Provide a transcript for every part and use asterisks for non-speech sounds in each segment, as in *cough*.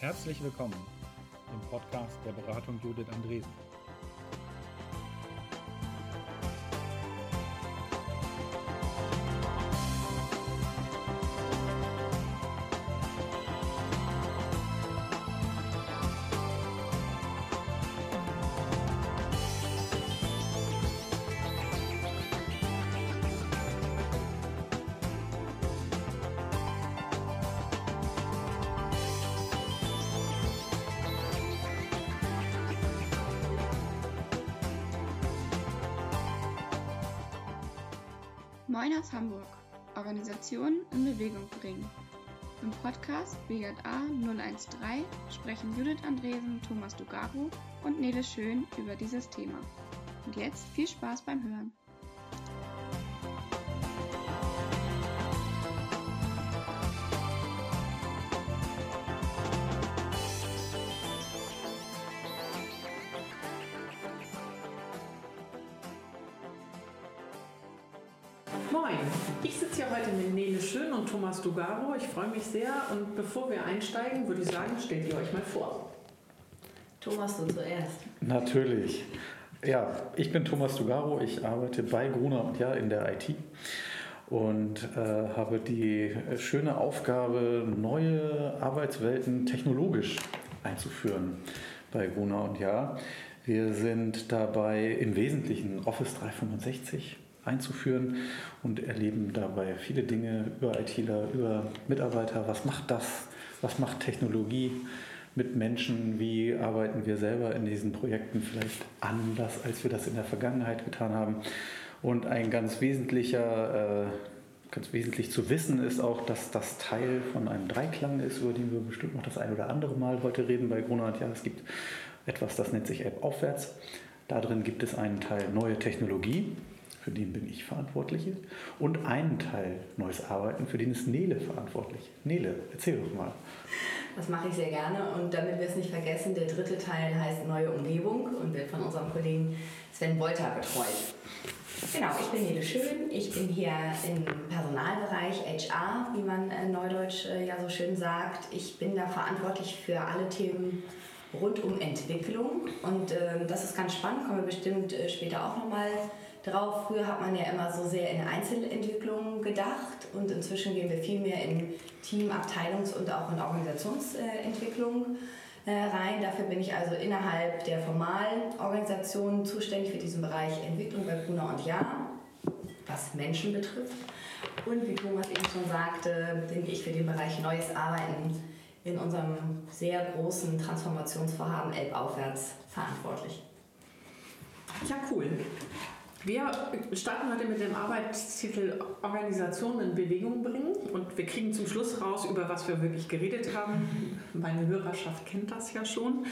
Herzlich willkommen im Podcast der Beratung Judith Andresen. Aus Hamburg. Organisationen in Bewegung bringen. Im Podcast BJA 013 sprechen Judith Andresen, Thomas Dugaru und Nele Schön über dieses Thema. Und jetzt viel Spaß beim Hören. Und Thomas Dugaro. Ich freue mich sehr und bevor wir einsteigen, würde ich sagen, stellt ihr euch mal vor. Thomas, du zuerst. Natürlich. Ja, ich bin Thomas Dugaro, ich arbeite bei Gruner und Ja in der IT und äh, habe die schöne Aufgabe, neue Arbeitswelten technologisch einzuführen bei Gruner und Ja. Wir sind dabei im Wesentlichen Office 365 einzuführen und erleben dabei viele Dinge über ITler, über Mitarbeiter. Was macht das? Was macht Technologie mit Menschen? Wie arbeiten wir selber in diesen Projekten vielleicht anders, als wir das in der Vergangenheit getan haben? Und ein ganz wesentlicher, äh, ganz wesentlich zu wissen ist auch, dass das Teil von einem Dreiklang ist, über den wir bestimmt noch das ein oder andere Mal heute reden bei Gronat. Ja, es gibt etwas, das nennt sich App aufwärts. Darin gibt es einen Teil neue Technologie, für den bin ich verantwortlich, und einen Teil neues Arbeiten, für den ist Nele verantwortlich. Nele, erzähl doch mal. Das mache ich sehr gerne und damit wir es nicht vergessen, der dritte Teil heißt Neue Umgebung und wird von unserem Kollegen Sven Wolter betreut. Genau, ich bin Nele Schön, ich bin hier im Personalbereich HR, wie man in Neudeutsch äh, ja so schön sagt. Ich bin da verantwortlich für alle Themen rund um Entwicklung und äh, das ist ganz spannend, kommen wir bestimmt äh, später auch nochmal drauf. Früher hat man ja immer so sehr in Einzelentwicklungen gedacht und inzwischen gehen wir viel mehr in Team-, Abteilungs- und auch in Organisationsentwicklung äh, rein. Dafür bin ich also innerhalb der Formalorganisation zuständig für diesen Bereich Entwicklung bei Brunner und Ja, was Menschen betrifft. Und wie Thomas eben schon sagte, bin ich für den Bereich Neues Arbeiten in unserem sehr großen Transformationsvorhaben Elbaufwärts verantwortlich. Ja, cool. Wir starten heute mit dem Arbeitstitel Organisation in Bewegung bringen und wir kriegen zum Schluss raus, über was wir wirklich geredet haben. Meine Hörerschaft kennt das ja schon.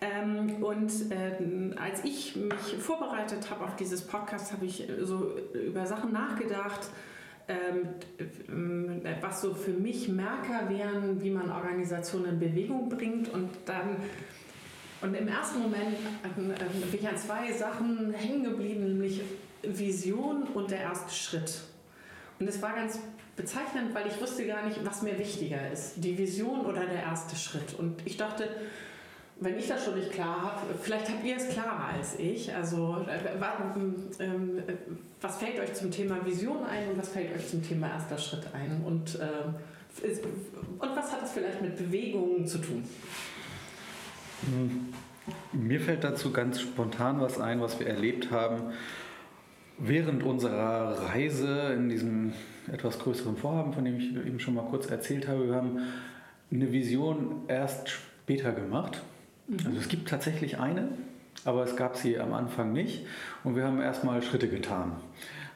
Ähm, und äh, als ich mich vorbereitet habe auf dieses Podcast, habe ich so über Sachen nachgedacht, ähm, was so für mich Merker wären, wie man Organisationen in Bewegung bringt und dann und im ersten Moment bin ich an zwei Sachen hängen geblieben, nämlich Vision und der erste Schritt. Und es war ganz bezeichnend, weil ich wusste gar nicht, was mir wichtiger ist, die Vision oder der erste Schritt. Und ich dachte, wenn ich das schon nicht klar habe, vielleicht habt ihr es klarer als ich. Also ähm, was fällt euch zum Thema Vision ein und was fällt euch zum Thema erster Schritt ein? Und, äh, und was hat das vielleicht mit Bewegungen zu tun? Mir fällt dazu ganz spontan was ein, was wir erlebt haben während unserer Reise in diesem etwas größeren Vorhaben, von dem ich eben schon mal kurz erzählt habe. Wir haben eine Vision erst später gemacht. Also es gibt tatsächlich eine, aber es gab sie am Anfang nicht. Und wir haben erstmal Schritte getan.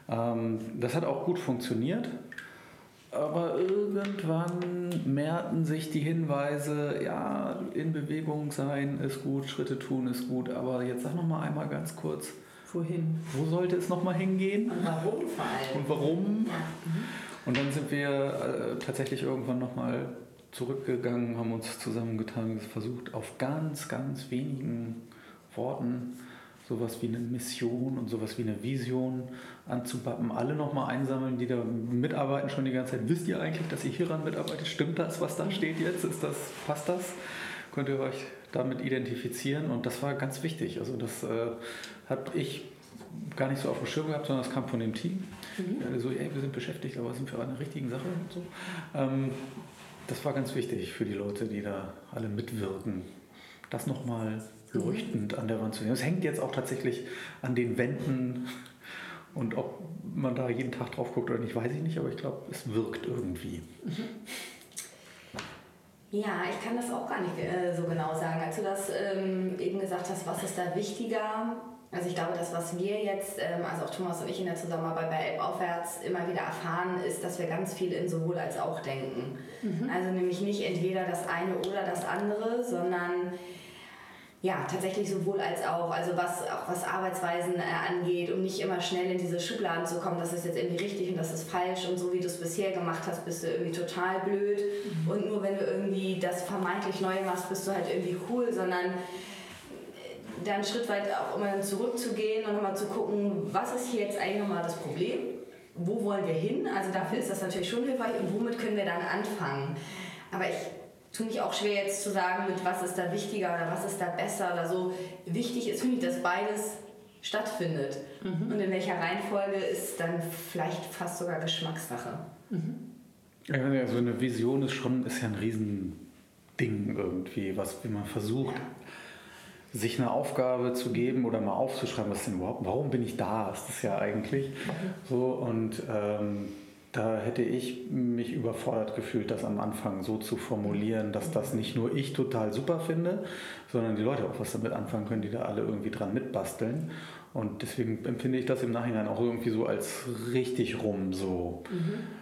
Ähm, das hat auch gut funktioniert. Aber irgendwann mehrten sich die Hinweise, ja, in Bewegung sein ist gut, Schritte tun ist gut, aber jetzt sag noch mal einmal ganz kurz, wohin? Wo sollte es noch mal hingehen? Und warum vor allem? Und warum? Ja. Und dann sind wir äh, tatsächlich irgendwann noch mal zurückgegangen, haben uns zusammengetan und versucht, auf ganz, ganz wenigen Worten sowas wie eine Mission und sowas wie eine Vision anzupappen, alle nochmal einsammeln, die da mitarbeiten schon die ganze Zeit. Wisst ihr eigentlich, dass ihr hieran mitarbeitet? Stimmt das, was da steht jetzt? Ist das, passt das? Könnt ihr euch damit identifizieren? Und das war ganz wichtig. Also das äh, habe ich gar nicht so auf dem Schirm gehabt, sondern das kam von dem Team. Mhm. So, ey, wir sind beschäftigt, aber sind wir an der richtigen Sache und so. Ähm, das war ganz wichtig für die Leute, die da alle mitwirken. Das nochmal leuchtend an der Wand zu sehen. Es hängt jetzt auch tatsächlich an den Wänden und ob man da jeden Tag drauf guckt oder nicht, weiß ich nicht, aber ich glaube, es wirkt irgendwie. Mhm. Ja, ich kann das auch gar nicht äh, so genau sagen. Als du das ähm, eben gesagt hast, was ist da wichtiger? Also ich glaube, das, was wir jetzt, ähm, also auch Thomas und ich in der Zusammenarbeit bei Elb Aufwärts immer wieder erfahren, ist, dass wir ganz viel in sowohl als auch denken. Mhm. Also nämlich nicht entweder das eine oder das andere, sondern ja, tatsächlich sowohl als auch. Also was auch was Arbeitsweisen äh, angeht, um nicht immer schnell in diese Schubladen zu kommen, das ist jetzt irgendwie richtig und das ist falsch und so wie du es bisher gemacht hast, bist du irgendwie total blöd. Mhm. Und nur wenn du irgendwie das vermeintlich Neue machst, bist du halt irgendwie cool, sondern äh, dann einen Schritt weit auch immer zurückzugehen und nochmal zu gucken, was ist hier jetzt eigentlich nochmal das Problem? Wo wollen wir hin? Also dafür ist das natürlich schon hilfreich und womit können wir dann anfangen? Aber ich tue mich auch schwer jetzt zu sagen, mit was ist da wichtiger oder was ist da besser oder so. Wichtig ist, finde ich, dass beides stattfindet. Mhm. Und in welcher Reihenfolge ist dann vielleicht fast sogar Geschmackssache. Mhm. Ja, also eine Vision ist schon ist ja ein Riesending irgendwie, was wie man versucht, ja. sich eine Aufgabe zu geben oder mal aufzuschreiben, was denn überhaupt, warum bin ich da, ist das ja eigentlich mhm. so und ähm, da hätte ich mich überfordert gefühlt, das am Anfang so zu formulieren, dass das nicht nur ich total super finde, sondern die Leute auch was damit anfangen können, die da alle irgendwie dran mitbasteln. Und deswegen empfinde ich das im Nachhinein auch irgendwie so als richtig rum so. Mhm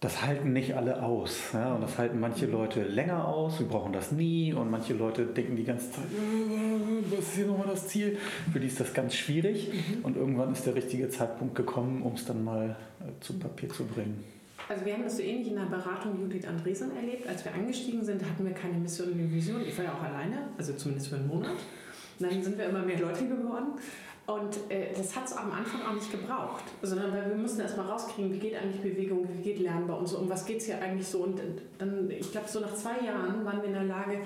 das halten nicht alle aus. Ja? Und das halten manche Leute länger aus, wir brauchen das nie. Und manche Leute denken die ganze Zeit, äh, was ist hier nochmal das Ziel? Für die ist das ganz schwierig. Mhm. Und irgendwann ist der richtige Zeitpunkt gekommen, um es dann mal äh, zu Papier zu bringen. Also wir haben das so ähnlich in der Beratung Judith Andresen erlebt. Als wir eingestiegen sind, hatten wir keine Mission und Vision. Ich war ja auch alleine, also zumindest für einen Monat. Und dann sind wir immer mehr Leute geworden. Und äh, das hat es am Anfang auch nicht gebraucht, sondern weil wir mussten erstmal rauskriegen, wie geht eigentlich Bewegung, wie geht Lernen bei uns, um was geht es hier eigentlich so. Und dann, ich glaube, so nach zwei Jahren waren wir in der Lage,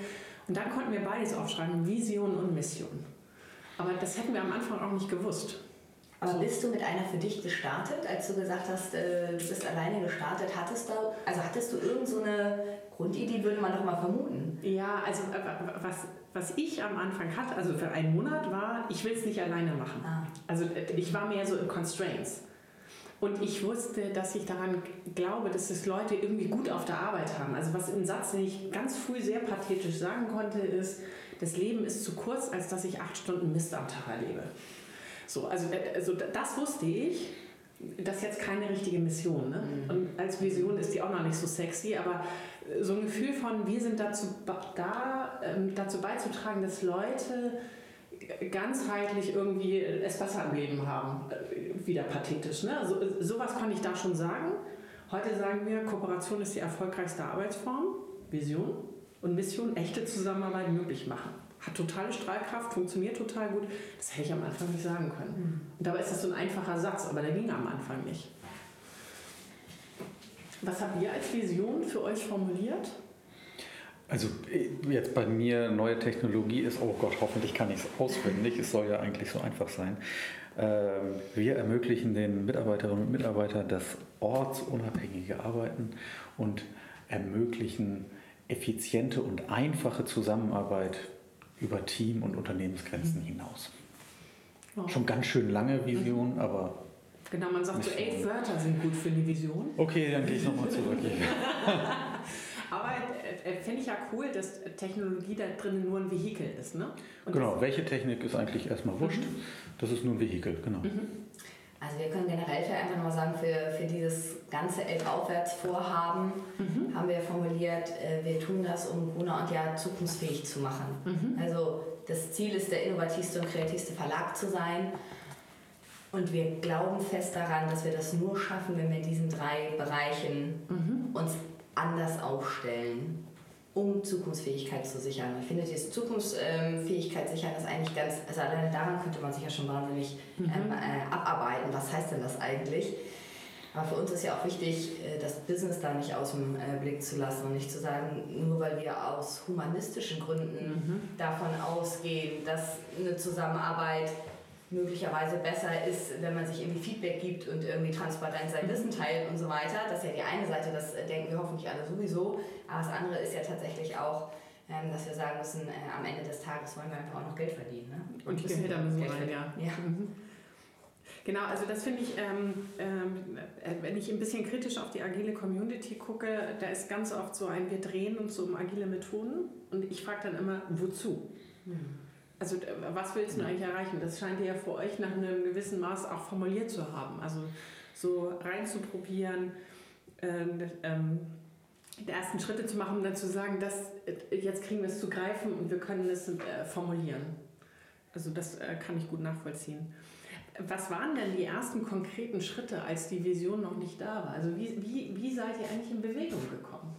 und dann konnten wir beides aufschreiben, Vision und Mission. Aber das hätten wir am Anfang auch nicht gewusst. Aber bist du mit einer für dich gestartet, als du gesagt hast, äh, du bist alleine gestartet? Hattest du, also hattest du irgend so eine Grundidee, würde man doch mal vermuten? Ja, also was was ich am Anfang hatte, also für einen Monat, war, ich will es nicht alleine machen. Ah. Also äh, ich war mehr so in Constraints. Und ich wusste, dass ich daran glaube, dass es Leute irgendwie gut auf der Arbeit haben. Also was im Satz, den ich ganz früh sehr pathetisch sagen konnte, ist, das Leben ist zu kurz, als dass ich acht Stunden Mist am Tag erlebe. So, also, äh, also das wusste ich. Das ist jetzt keine richtige Mission. Ne? Mhm. Und als Vision ist die auch noch nicht so sexy, aber so ein Gefühl von, wir sind dazu da, ähm, dazu beizutragen, dass Leute ganzheitlich irgendwie es besser im Leben haben. Äh, wieder pathetisch. Ne? So, sowas konnte ich da schon sagen. Heute sagen wir, Kooperation ist die erfolgreichste Arbeitsform, Vision und Mission, echte Zusammenarbeit möglich machen. Hat totale Strahlkraft, funktioniert total gut. Das hätte ich am Anfang nicht sagen können. Mhm. Und dabei ist das so ein einfacher Satz, aber der ging am Anfang nicht. Was habt ihr als Vision für euch formuliert? Also jetzt bei mir neue Technologie ist, oh Gott, hoffentlich kann ich es auswendig, es soll ja eigentlich so einfach sein. Ähm, wir ermöglichen den Mitarbeiterinnen und Mitarbeitern das ortsunabhängige Arbeiten und ermöglichen effiziente und einfache Zusammenarbeit über Team- und Unternehmensgrenzen hinaus. Oh. Schon ganz schön lange Vision, aber Genau, man sagt so, elf Wörter sind gut für eine Vision. Okay, dann gehe ich nochmal zurück. *laughs* Aber äh, äh, finde ich ja cool, dass Technologie da drin nur ein Vehikel ist. Ne? genau, welche Technik ist eigentlich erstmal wurscht. Mhm. Das ist nur ein Vehikel, genau. Mhm. Also wir können generell für einfach nochmal sagen, für, für dieses ganze Elf-Aufwärts-Vorhaben mhm. haben wir formuliert, äh, wir tun das, um Gruner und ja zukunftsfähig zu machen. Mhm. Also das Ziel ist, der innovativste und kreativste Verlag zu sein und wir glauben fest daran, dass wir das nur schaffen, wenn wir in diesen drei Bereichen mhm. uns anders aufstellen. um Zukunftsfähigkeit zu sichern. Ich finde, diese Zukunftsfähigkeit sichern ist eigentlich ganz, also alleine daran könnte man sich ja schon wahnsinnig mhm. ähm, äh, abarbeiten. Was heißt denn das eigentlich? Aber für uns ist ja auch wichtig, äh, das Business da nicht aus dem äh, Blick zu lassen und nicht zu sagen, nur weil wir aus humanistischen Gründen mhm. davon ausgehen, dass eine Zusammenarbeit möglicherweise besser ist, wenn man sich irgendwie Feedback gibt und irgendwie transparent sein Wissen teilt und so weiter. Das ist ja die eine Seite, das denken wir hoffentlich alle sowieso. Aber das andere ist ja tatsächlich auch, ähm, dass wir sagen müssen, äh, am Ende des Tages wollen wir einfach auch noch Geld verdienen. Ne? Und die Gehälter müssen rein, ja. ja. Mhm. Genau, also das finde ich, ähm, ähm, äh, wenn ich ein bisschen kritisch auf die agile Community gucke, da ist ganz oft so ein, wir drehen uns um agile Methoden und ich frage dann immer, wozu? Mhm. Also was willst du eigentlich erreichen? Das scheint ihr ja für euch nach einem gewissen Maß auch formuliert zu haben. Also so reinzuprobieren, äh, ähm, die ersten Schritte zu machen und dann zu sagen, dass, äh, jetzt kriegen wir es zu greifen und wir können es äh, formulieren. Also das äh, kann ich gut nachvollziehen. Was waren denn die ersten konkreten Schritte, als die Vision noch nicht da war? Also wie, wie, wie seid ihr eigentlich in Bewegung gekommen?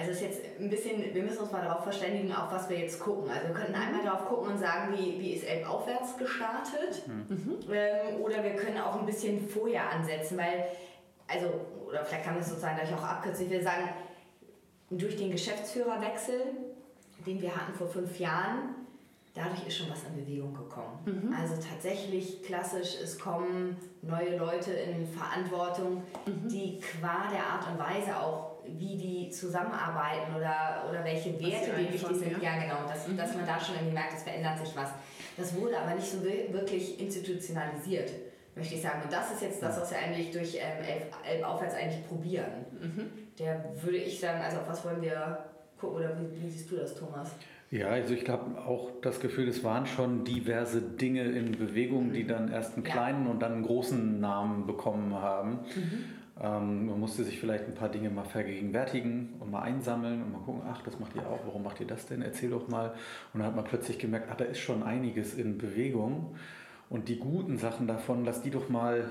Also ist jetzt ein bisschen, wir müssen uns mal darauf verständigen, auf was wir jetzt gucken. Also wir könnten einmal darauf gucken und sagen, wie, wie ist Elb aufwärts gestartet. Mhm. Ähm, oder wir können auch ein bisschen vorher ansetzen, weil, also, oder vielleicht kann man es sozusagen gleich auch abkürzen. Ich will sagen, durch den Geschäftsführerwechsel, den wir hatten vor fünf Jahren, dadurch ist schon was in Bewegung gekommen. Mhm. Also tatsächlich klassisch, es kommen neue Leute in Verantwortung, mhm. die qua der Art und Weise auch, wie die zusammenarbeiten oder, oder welche Werte die wichtig sind. Ja, genau, dass, mhm. dass man da schon irgendwie merkt, es verändert sich was. Das wurde aber nicht so wirklich institutionalisiert, möchte ich sagen. Und das ist jetzt das, was wir eigentlich durch ähm, Elf, Elf aufwärts eigentlich probieren. Mhm. Der würde ich sagen, also auf was wollen wir gucken oder wie, wie siehst du das, Thomas? Ja, also ich glaube auch das Gefühl, es waren schon diverse Dinge in Bewegung, die dann erst einen kleinen ja. und dann einen großen Namen bekommen haben. Mhm. Ähm, man musste sich vielleicht ein paar Dinge mal vergegenwärtigen und mal einsammeln und mal gucken, ach, das macht ihr auch, warum macht ihr das denn? Erzähl doch mal. Und dann hat man plötzlich gemerkt, ach, da ist schon einiges in Bewegung. Und die guten Sachen davon, lass die doch mal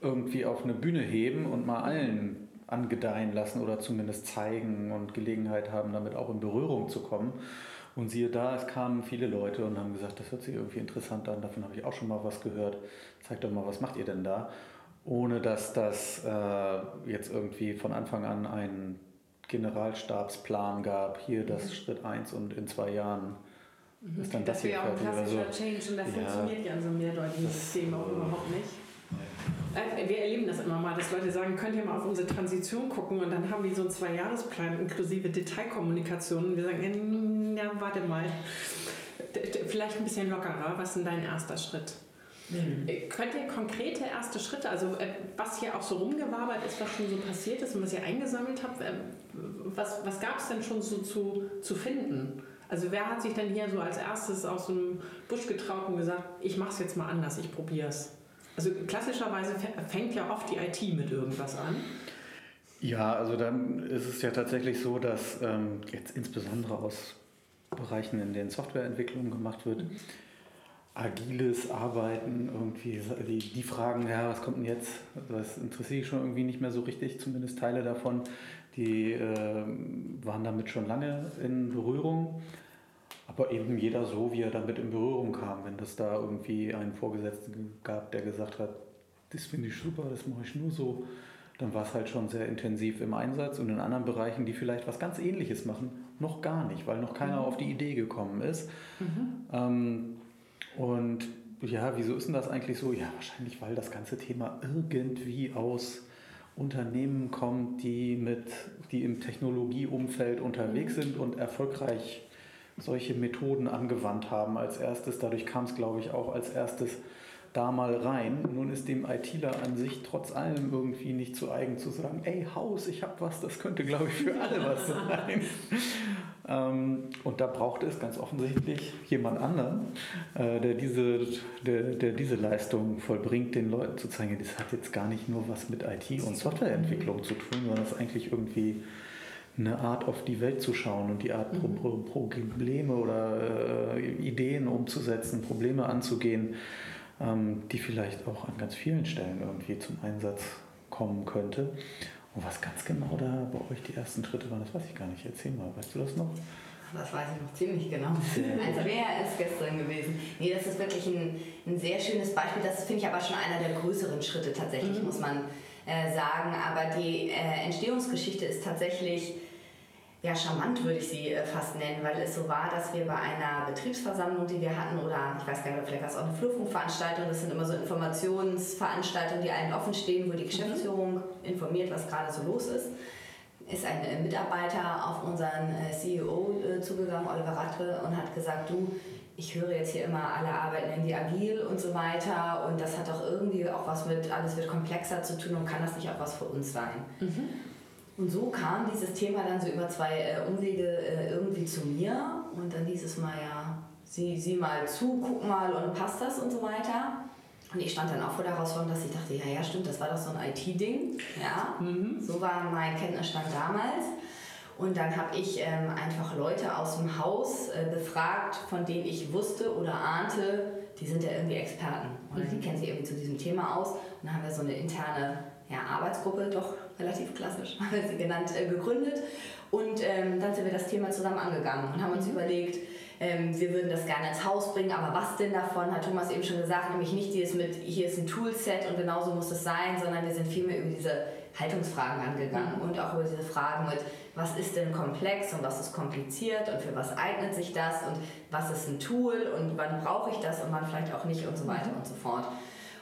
irgendwie auf eine Bühne heben und mal allen angedeihen lassen oder zumindest zeigen und Gelegenheit haben, damit auch in Berührung zu kommen. Und siehe da, es kamen viele Leute und haben gesagt, das hört sich irgendwie interessant an, davon habe ich auch schon mal was gehört. Zeigt doch mal, was macht ihr denn da? Ohne dass das äh, jetzt irgendwie von Anfang an einen Generalstabsplan gab, hier das mhm. Schritt 1 und in zwei Jahren mhm. ist dann das, das hier fertig. Das wäre auch ein klassischer so. Change und das ja, funktioniert ja in so einem mehrdeutigen System auch überhaupt nicht. Äh, wir erleben das immer mal, dass Leute sagen, könnt ihr mal auf unsere Transition gucken und dann haben die so einen Zweijahresplan inklusive Detailkommunikation und wir sagen, ja, warte mal, vielleicht ein bisschen lockerer, was ist denn dein erster Schritt? Mhm. Könnt ihr konkrete erste Schritte, also äh, was hier auch so rumgewabert ist, was schon so passiert ist und was ihr eingesammelt habt, äh, was, was gab es denn schon so zu, zu finden? Also wer hat sich denn hier so als erstes aus dem Busch getraut und gesagt, ich mache es jetzt mal anders, ich probiere es? Also klassischerweise fängt ja oft die IT mit irgendwas an. Ja, also dann ist es ja tatsächlich so, dass ähm, jetzt insbesondere aus Bereichen, in denen Softwareentwicklung gemacht wird, mhm. Agiles Arbeiten, irgendwie die, die Fragen, ja, was kommt denn jetzt? Das interessiert schon irgendwie nicht mehr so richtig, zumindest Teile davon, die äh, waren damit schon lange in Berührung. Aber eben jeder so, wie er damit in Berührung kam. Wenn das da irgendwie einen Vorgesetzten gab, der gesagt hat, das finde ich super, das mache ich nur so, dann war es halt schon sehr intensiv im Einsatz und in anderen Bereichen, die vielleicht was ganz Ähnliches machen, noch gar nicht, weil noch keiner mhm. auf die Idee gekommen ist. Mhm. Ähm, und ja, wieso ist denn das eigentlich so? Ja, wahrscheinlich, weil das ganze Thema irgendwie aus Unternehmen kommt, die, mit, die im Technologieumfeld unterwegs mhm. sind und erfolgreich solche Methoden angewandt haben als erstes. Dadurch kam es, glaube ich, auch als erstes da mal rein. Nun ist dem ITler an sich trotz allem irgendwie nicht zu eigen zu sagen, ey Haus, ich habe was, das könnte, glaube ich, für alle was sein. *laughs* ähm, und da braucht es ganz offensichtlich jemand anderen, äh, der, diese, der, der diese Leistung vollbringt, den Leuten zu zeigen, das hat jetzt gar nicht nur was mit IT und Softwareentwicklung zu tun, sondern das ist eigentlich irgendwie eine Art auf die Welt zu schauen und die Art mhm. Pro Probleme oder äh, Ideen umzusetzen, Probleme anzugehen, ähm, die vielleicht auch an ganz vielen Stellen irgendwie zum Einsatz kommen könnte. Und was ganz genau da bei euch die ersten Schritte waren, das weiß ich gar nicht. Erzähl mal, weißt du das noch? Das weiß ich noch ziemlich genau. *laughs* Also wer ist gestern gewesen? Nee, das ist wirklich ein, ein sehr schönes Beispiel. Das finde ich aber schon einer der größeren Schritte tatsächlich, mhm. muss man äh, sagen. Aber die äh, Entstehungsgeschichte ist tatsächlich ja, charmant würde ich sie äh, fast nennen, weil es so war, dass wir bei einer Betriebsversammlung, die wir hatten, oder ich weiß gar nicht, vielleicht war es auch eine Flurfunkveranstaltung, das sind immer so Informationsveranstaltungen, die allen offen stehen, wo die Geschäftsführung mhm. informiert, was gerade so los ist, ist ein äh, Mitarbeiter auf unseren äh, CEO zugegangen, Oliver Rattre, und hat gesagt, du, ich höre jetzt hier immer, alle arbeiten irgendwie agil und so weiter und das hat doch irgendwie auch was mit, alles wird komplexer zu tun und kann das nicht auch was für uns sein? Mhm. Und so kam dieses Thema dann so über zwei äh, Umwege äh, irgendwie zu mir. Und dann hieß es mal, ja, sieh, sieh mal zu, guck mal und passt das und so weiter. Und ich stand dann auch vor der Herausforderung, dass ich dachte, ja, ja, stimmt, das war doch so ein IT-Ding. Ja, mhm. so war mein Kenntnisstand damals. Und dann habe ich ähm, einfach Leute aus dem Haus äh, befragt, von denen ich wusste oder ahnte, die sind ja irgendwie Experten oder mhm. die kennen sich irgendwie zu diesem Thema aus. Und dann haben wir so eine interne ja, Arbeitsgruppe, doch relativ klassisch, *laughs* haben sie genannt, äh, gegründet. Und ähm, dann sind wir das Thema zusammen angegangen und haben uns mhm. überlegt, ähm, wir würden das gerne ins Haus bringen, aber was denn davon, hat Thomas eben schon gesagt, nämlich nicht dieses mit, hier ist ein Toolset und genauso muss es sein, sondern wir sind vielmehr über diese Haltungsfragen angegangen mhm. und auch über diese Fragen mit, was ist denn komplex und was ist kompliziert und für was eignet sich das und was ist ein Tool und wann brauche ich das und wann vielleicht auch nicht und so weiter mhm. und so fort.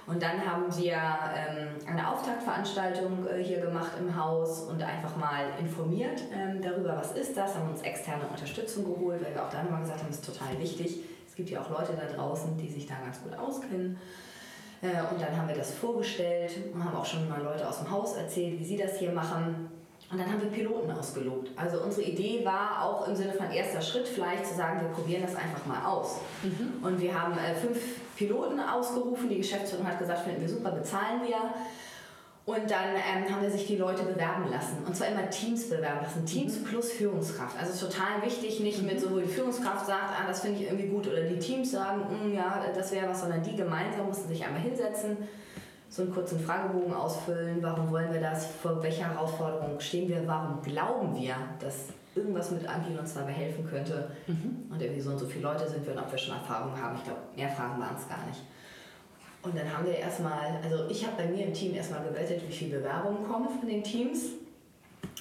Und dann haben wir ähm, eine Auftaktveranstaltung äh, hier gemacht im Haus und einfach mal informiert ähm, darüber, was ist das, haben uns externe Unterstützung geholt, weil wir auch dann mal gesagt haben, das ist total wichtig. Es gibt ja auch Leute da draußen, die sich da ganz gut auskennen. Äh, und dann haben wir das vorgestellt und haben auch schon mal Leute aus dem Haus erzählt, wie sie das hier machen. Und dann haben wir Piloten ausgelobt. Also unsere Idee war auch im Sinne von erster Schritt vielleicht zu sagen, wir probieren das einfach mal aus. Mhm. Und wir haben äh, fünf Piloten ausgerufen. Die Geschäftsführung hat gesagt, finden wir super, bezahlen wir. Und dann ähm, haben wir sich die Leute bewerben lassen. Und zwar immer Teams bewerben lassen. Teams mhm. plus Führungskraft. Also total wichtig, nicht mit so, wo die Führungskraft sagt, ah, das finde ich irgendwie gut. Oder die Teams sagen, mm, ja, das wäre was. Sondern die gemeinsam mussten sich einmal hinsetzen, so einen kurzen Fragebogen ausfüllen. Warum wollen wir das? Vor welcher Herausforderung stehen wir? Warum glauben wir, dass irgendwas mit Agil uns dabei helfen könnte. Mhm. Und irgendwie so und so viele Leute sind wir und ob wir schon Erfahrung haben. Ich glaube, mehr Fragen waren es gar nicht. Und dann haben wir erstmal, also ich habe bei mir im Team erstmal gewettet, wie viele Bewerbungen kommen von den Teams.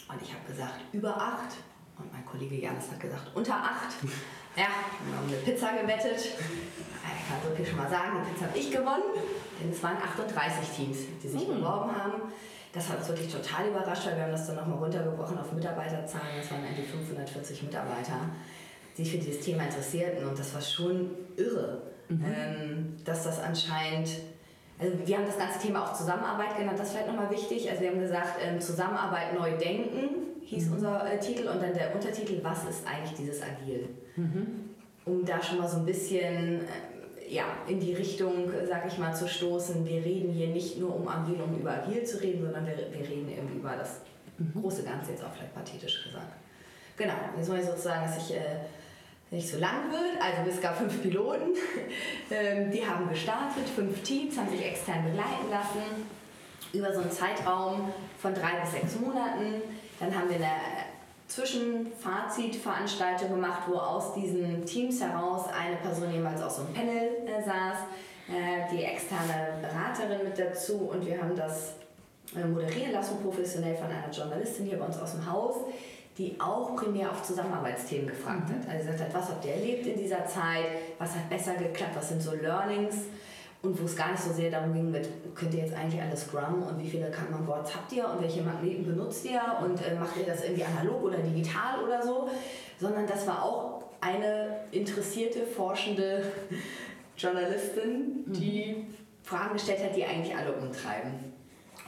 Und ich habe gesagt, über acht. Und mein Kollege Janis hat gesagt, unter acht. *laughs* Ja, wir haben eine Pizza gewettet. Ich kann so viel schon mal sagen, die Pizza habe ich gewonnen. Denn es waren 38 Teams, die sich mhm. beworben haben. Das hat uns wirklich total überrascht, weil wir haben das dann nochmal runtergebrochen auf Mitarbeiterzahlen. Das waren eigentlich 540 Mitarbeiter, die sich für dieses Thema interessierten. Und das war schon irre, mhm. ähm, dass das anscheinend also wir haben das ganze Thema auch Zusammenarbeit genannt, das ist vielleicht nochmal wichtig. Also wir haben gesagt, ähm, Zusammenarbeit neu denken hieß mhm. unser äh, Titel und dann der Untertitel, was ist eigentlich dieses Agil? Mhm. Um da schon mal so ein bisschen äh, ja, in die Richtung, sag ich mal, zu stoßen. Wir reden hier nicht nur um Agil, um über Agil zu reden, sondern wir, wir reden eben über das mhm. große Ganze, jetzt auch vielleicht pathetisch gesagt. Genau, jetzt wollen wir sozusagen, dass ich äh, nicht so lang wird. Also es gab fünf Piloten, *laughs* ähm, die haben gestartet, fünf Teams haben sich extern begleiten lassen über so einen Zeitraum von drei bis sechs Monaten. Dann haben wir eine Zwischenfazitveranstaltung gemacht, wo aus diesen Teams heraus eine Person jemals auf so einem Panel äh, saß, äh, die externe Beraterin mit dazu und wir haben das äh, moderieren lassen, professionell von einer Journalistin hier bei uns aus dem Haus, die auch primär auf Zusammenarbeitsthemen gefragt mhm. hat. Also gesagt hat, was habt ihr erlebt in dieser Zeit, was hat besser geklappt, was sind so Learnings und wo es gar nicht so sehr darum ging, mit, könnt ihr jetzt eigentlich alles Scrum und wie viele Kanban-Boards habt ihr und welche Magneten benutzt ihr und äh, macht ihr das irgendwie analog oder digital oder so, sondern das war auch eine interessierte, forschende *laughs* Journalistin, die mhm. Fragen gestellt hat, die eigentlich alle umtreiben.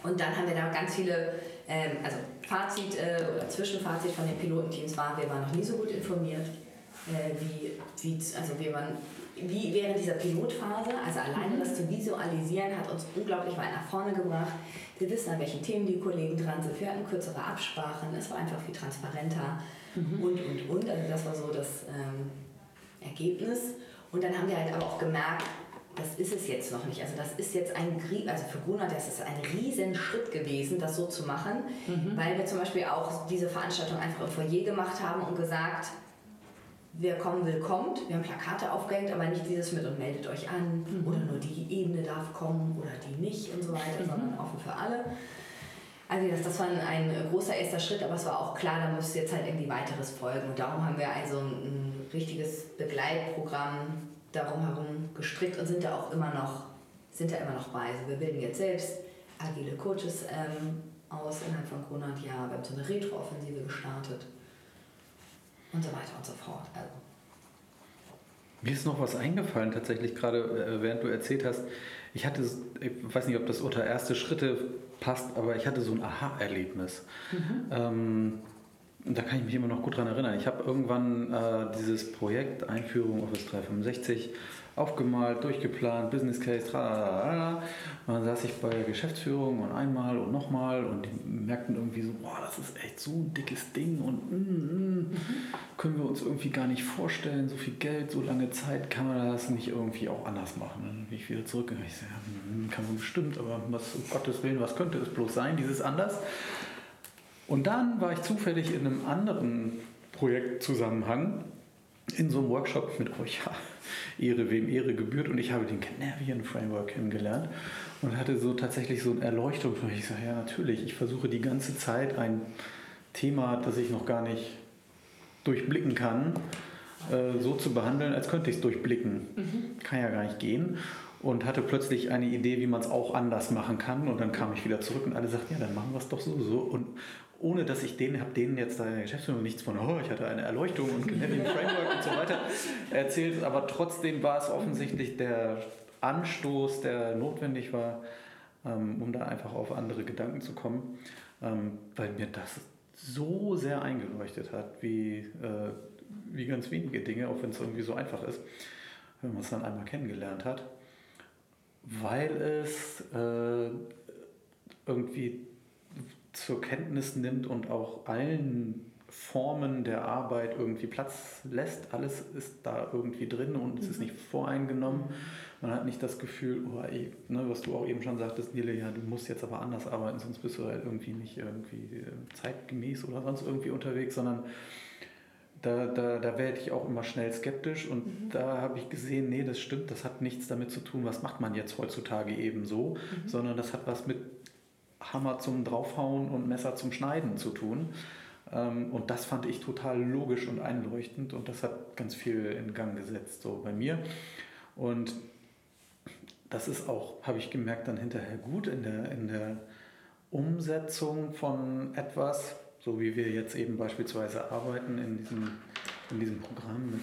Und dann haben wir da ganz viele, ähm, also Fazit äh, oder Zwischenfazit von den Pilotenteams war, wir waren noch nie so gut informiert, äh, wie, wie, also wie man wie während dieser Pilotphase, also alleine mhm. das zu visualisieren, hat uns unglaublich weit nach vorne gebracht. Wir wissen, an welchen Themen die Kollegen dran sind. Wir hatten kürzere Absprachen, es war einfach viel transparenter mhm. und, und, und. Also das war so das ähm, Ergebnis. Und dann haben wir halt aber auch gemerkt, das ist es jetzt noch nicht. Also das ist jetzt ein, also für Gruner, das ist ein riesen Schritt gewesen, das so zu machen, mhm. weil wir zum Beispiel auch diese Veranstaltung einfach im Foyer gemacht haben und gesagt, wer kommen will, kommt. Wir haben Plakate aufgehängt, aber nicht dieses mit und meldet euch an mhm. oder nur die Ebene darf kommen oder die nicht und so weiter, mhm. sondern offen für alle. Also das, das war ein, großer erster Schritt, aber es war auch klar, da muss jetzt halt irgendwie weiteres folgen. Und darum haben wir also ein, ein richtiges Begleitprogramm darum herum gestrickt und sind da auch immer noch, sind da immer noch bei. Also wir bilden jetzt selbst agile Coaches ähm, aus innerhalb von Corona. Ja, wir haben so eine Retro-Offensive gestartet und so weiter und so fort. Also. Mir ist noch was eingefallen, tatsächlich gerade äh, während du erzählt hast. Ich hatte, ich weiß nicht, ob das unter erste Schritte passt, aber ich hatte so ein Aha-Erlebnis. Mhm. Ähm, und da kann ich mich immer noch gut dran erinnern. Ich habe irgendwann äh, dieses Projekt Einführung Office 365 aufgemalt, durchgeplant, Business Case, tralala. Und dann saß ich bei der Geschäftsführung und einmal und nochmal und die merkten irgendwie so, boah, das ist echt so ein dickes Ding und mm, mm, können wir uns irgendwie gar nicht vorstellen, so viel Geld, so lange Zeit, kann man das nicht irgendwie auch anders machen? Dann bin ich wieder zurückgegangen. Ich so, ja, hm, kann man bestimmt, aber was, um Gottes Willen, was könnte es bloß sein, dieses anders? Und dann war ich zufällig in einem anderen Projektzusammenhang in so einem Workshop mit euch. *laughs* Ehre, wem Ehre gebührt. Und ich habe den Canarian Framework kennengelernt und hatte so tatsächlich so eine Erleuchtung. Ich sage, ja, natürlich, ich versuche die ganze Zeit ein Thema, das ich noch gar nicht durchblicken kann, äh, so zu behandeln, als könnte ich es durchblicken. Mhm. Kann ja gar nicht gehen. Und hatte plötzlich eine Idee, wie man es auch anders machen kann. Und dann kam ich wieder zurück und alle sagten, ja, dann machen wir es doch so. so. Und ohne dass ich denen, habe denen jetzt da in der Geschäftsführung nichts von, oh, ich hatte eine Erleuchtung und Canadian Framework und so weiter *laughs* erzählt, aber trotzdem war es offensichtlich der Anstoß, der notwendig war, ähm, um da einfach auf andere Gedanken zu kommen, ähm, weil mir das so sehr eingeleuchtet hat, wie, äh, wie ganz wenige Dinge, auch wenn es irgendwie so einfach ist, wenn man es dann einmal kennengelernt hat, weil es äh, irgendwie zur Kenntnis nimmt und auch allen Formen der Arbeit irgendwie Platz lässt. Alles ist da irgendwie drin und es ist mhm. nicht voreingenommen. Man hat nicht das Gefühl, oh, ey, ne, was du auch eben schon sagtest, Nele, ja, du musst jetzt aber anders arbeiten, sonst bist du halt irgendwie nicht irgendwie äh, zeitgemäß oder sonst irgendwie unterwegs, sondern da, da, da werde ich auch immer schnell skeptisch und mhm. da habe ich gesehen, nee, das stimmt, das hat nichts damit zu tun, was macht man jetzt heutzutage eben so, mhm. sondern das hat was mit Hammer zum Draufhauen und Messer zum Schneiden zu tun. Ähm, und das fand ich total logisch und einleuchtend und das hat ganz viel in Gang gesetzt, so bei mir. Und das ist auch, habe ich gemerkt, dann hinterher gut in der, in der Umsetzung von etwas, so wie wir jetzt eben beispielsweise arbeiten in diesem, in diesem Programm mit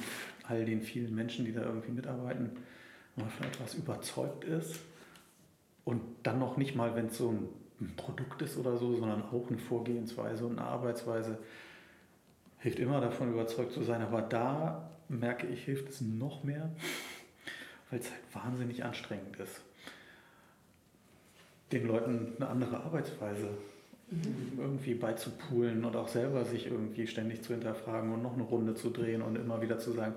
all den vielen Menschen, die da irgendwie mitarbeiten, wenn man von etwas überzeugt ist und dann noch nicht mal, wenn es so ein Produkt ist oder so, sondern auch eine Vorgehensweise und eine Arbeitsweise. Hilft immer davon überzeugt zu sein, aber da merke ich, hilft es noch mehr, weil es halt wahnsinnig anstrengend ist. Den Leuten eine andere Arbeitsweise mhm. irgendwie beizupulen und auch selber sich irgendwie ständig zu hinterfragen und noch eine Runde zu drehen und immer wieder zu sagen,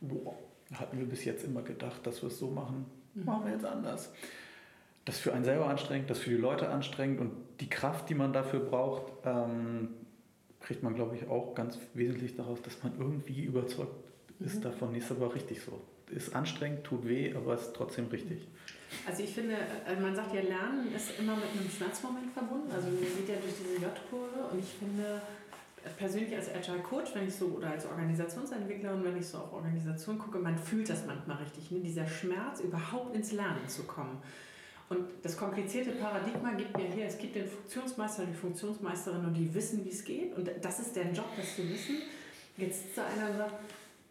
boah, hatten wir bis jetzt immer gedacht, dass wir es so machen, mhm. machen wir jetzt anders das für einen selber anstrengend, das für die Leute anstrengend und die Kraft, die man dafür braucht, ähm, kriegt man, glaube ich, auch ganz wesentlich daraus, dass man irgendwie überzeugt ist mhm. davon. Ist aber richtig so. Ist anstrengend, tut weh, aber ist trotzdem richtig. Also ich finde, äh, man sagt ja, Lernen ist immer mit einem Schmerzmoment verbunden. Also man geht ja durch diese J-Kurve und ich finde persönlich als Agile Coach, wenn ich so oder als Organisationsentwicklerin, wenn ich so auf Organisation gucke, man fühlt das manchmal richtig, ne? dieser Schmerz, überhaupt ins Lernen zu kommen. Und das komplizierte Paradigma gibt mir hier, es gibt den Funktionsmeister und die Funktionsmeisterin und die wissen, wie es geht. Und das ist der Job, das zu wissen. Jetzt sitzt da einer und sagt,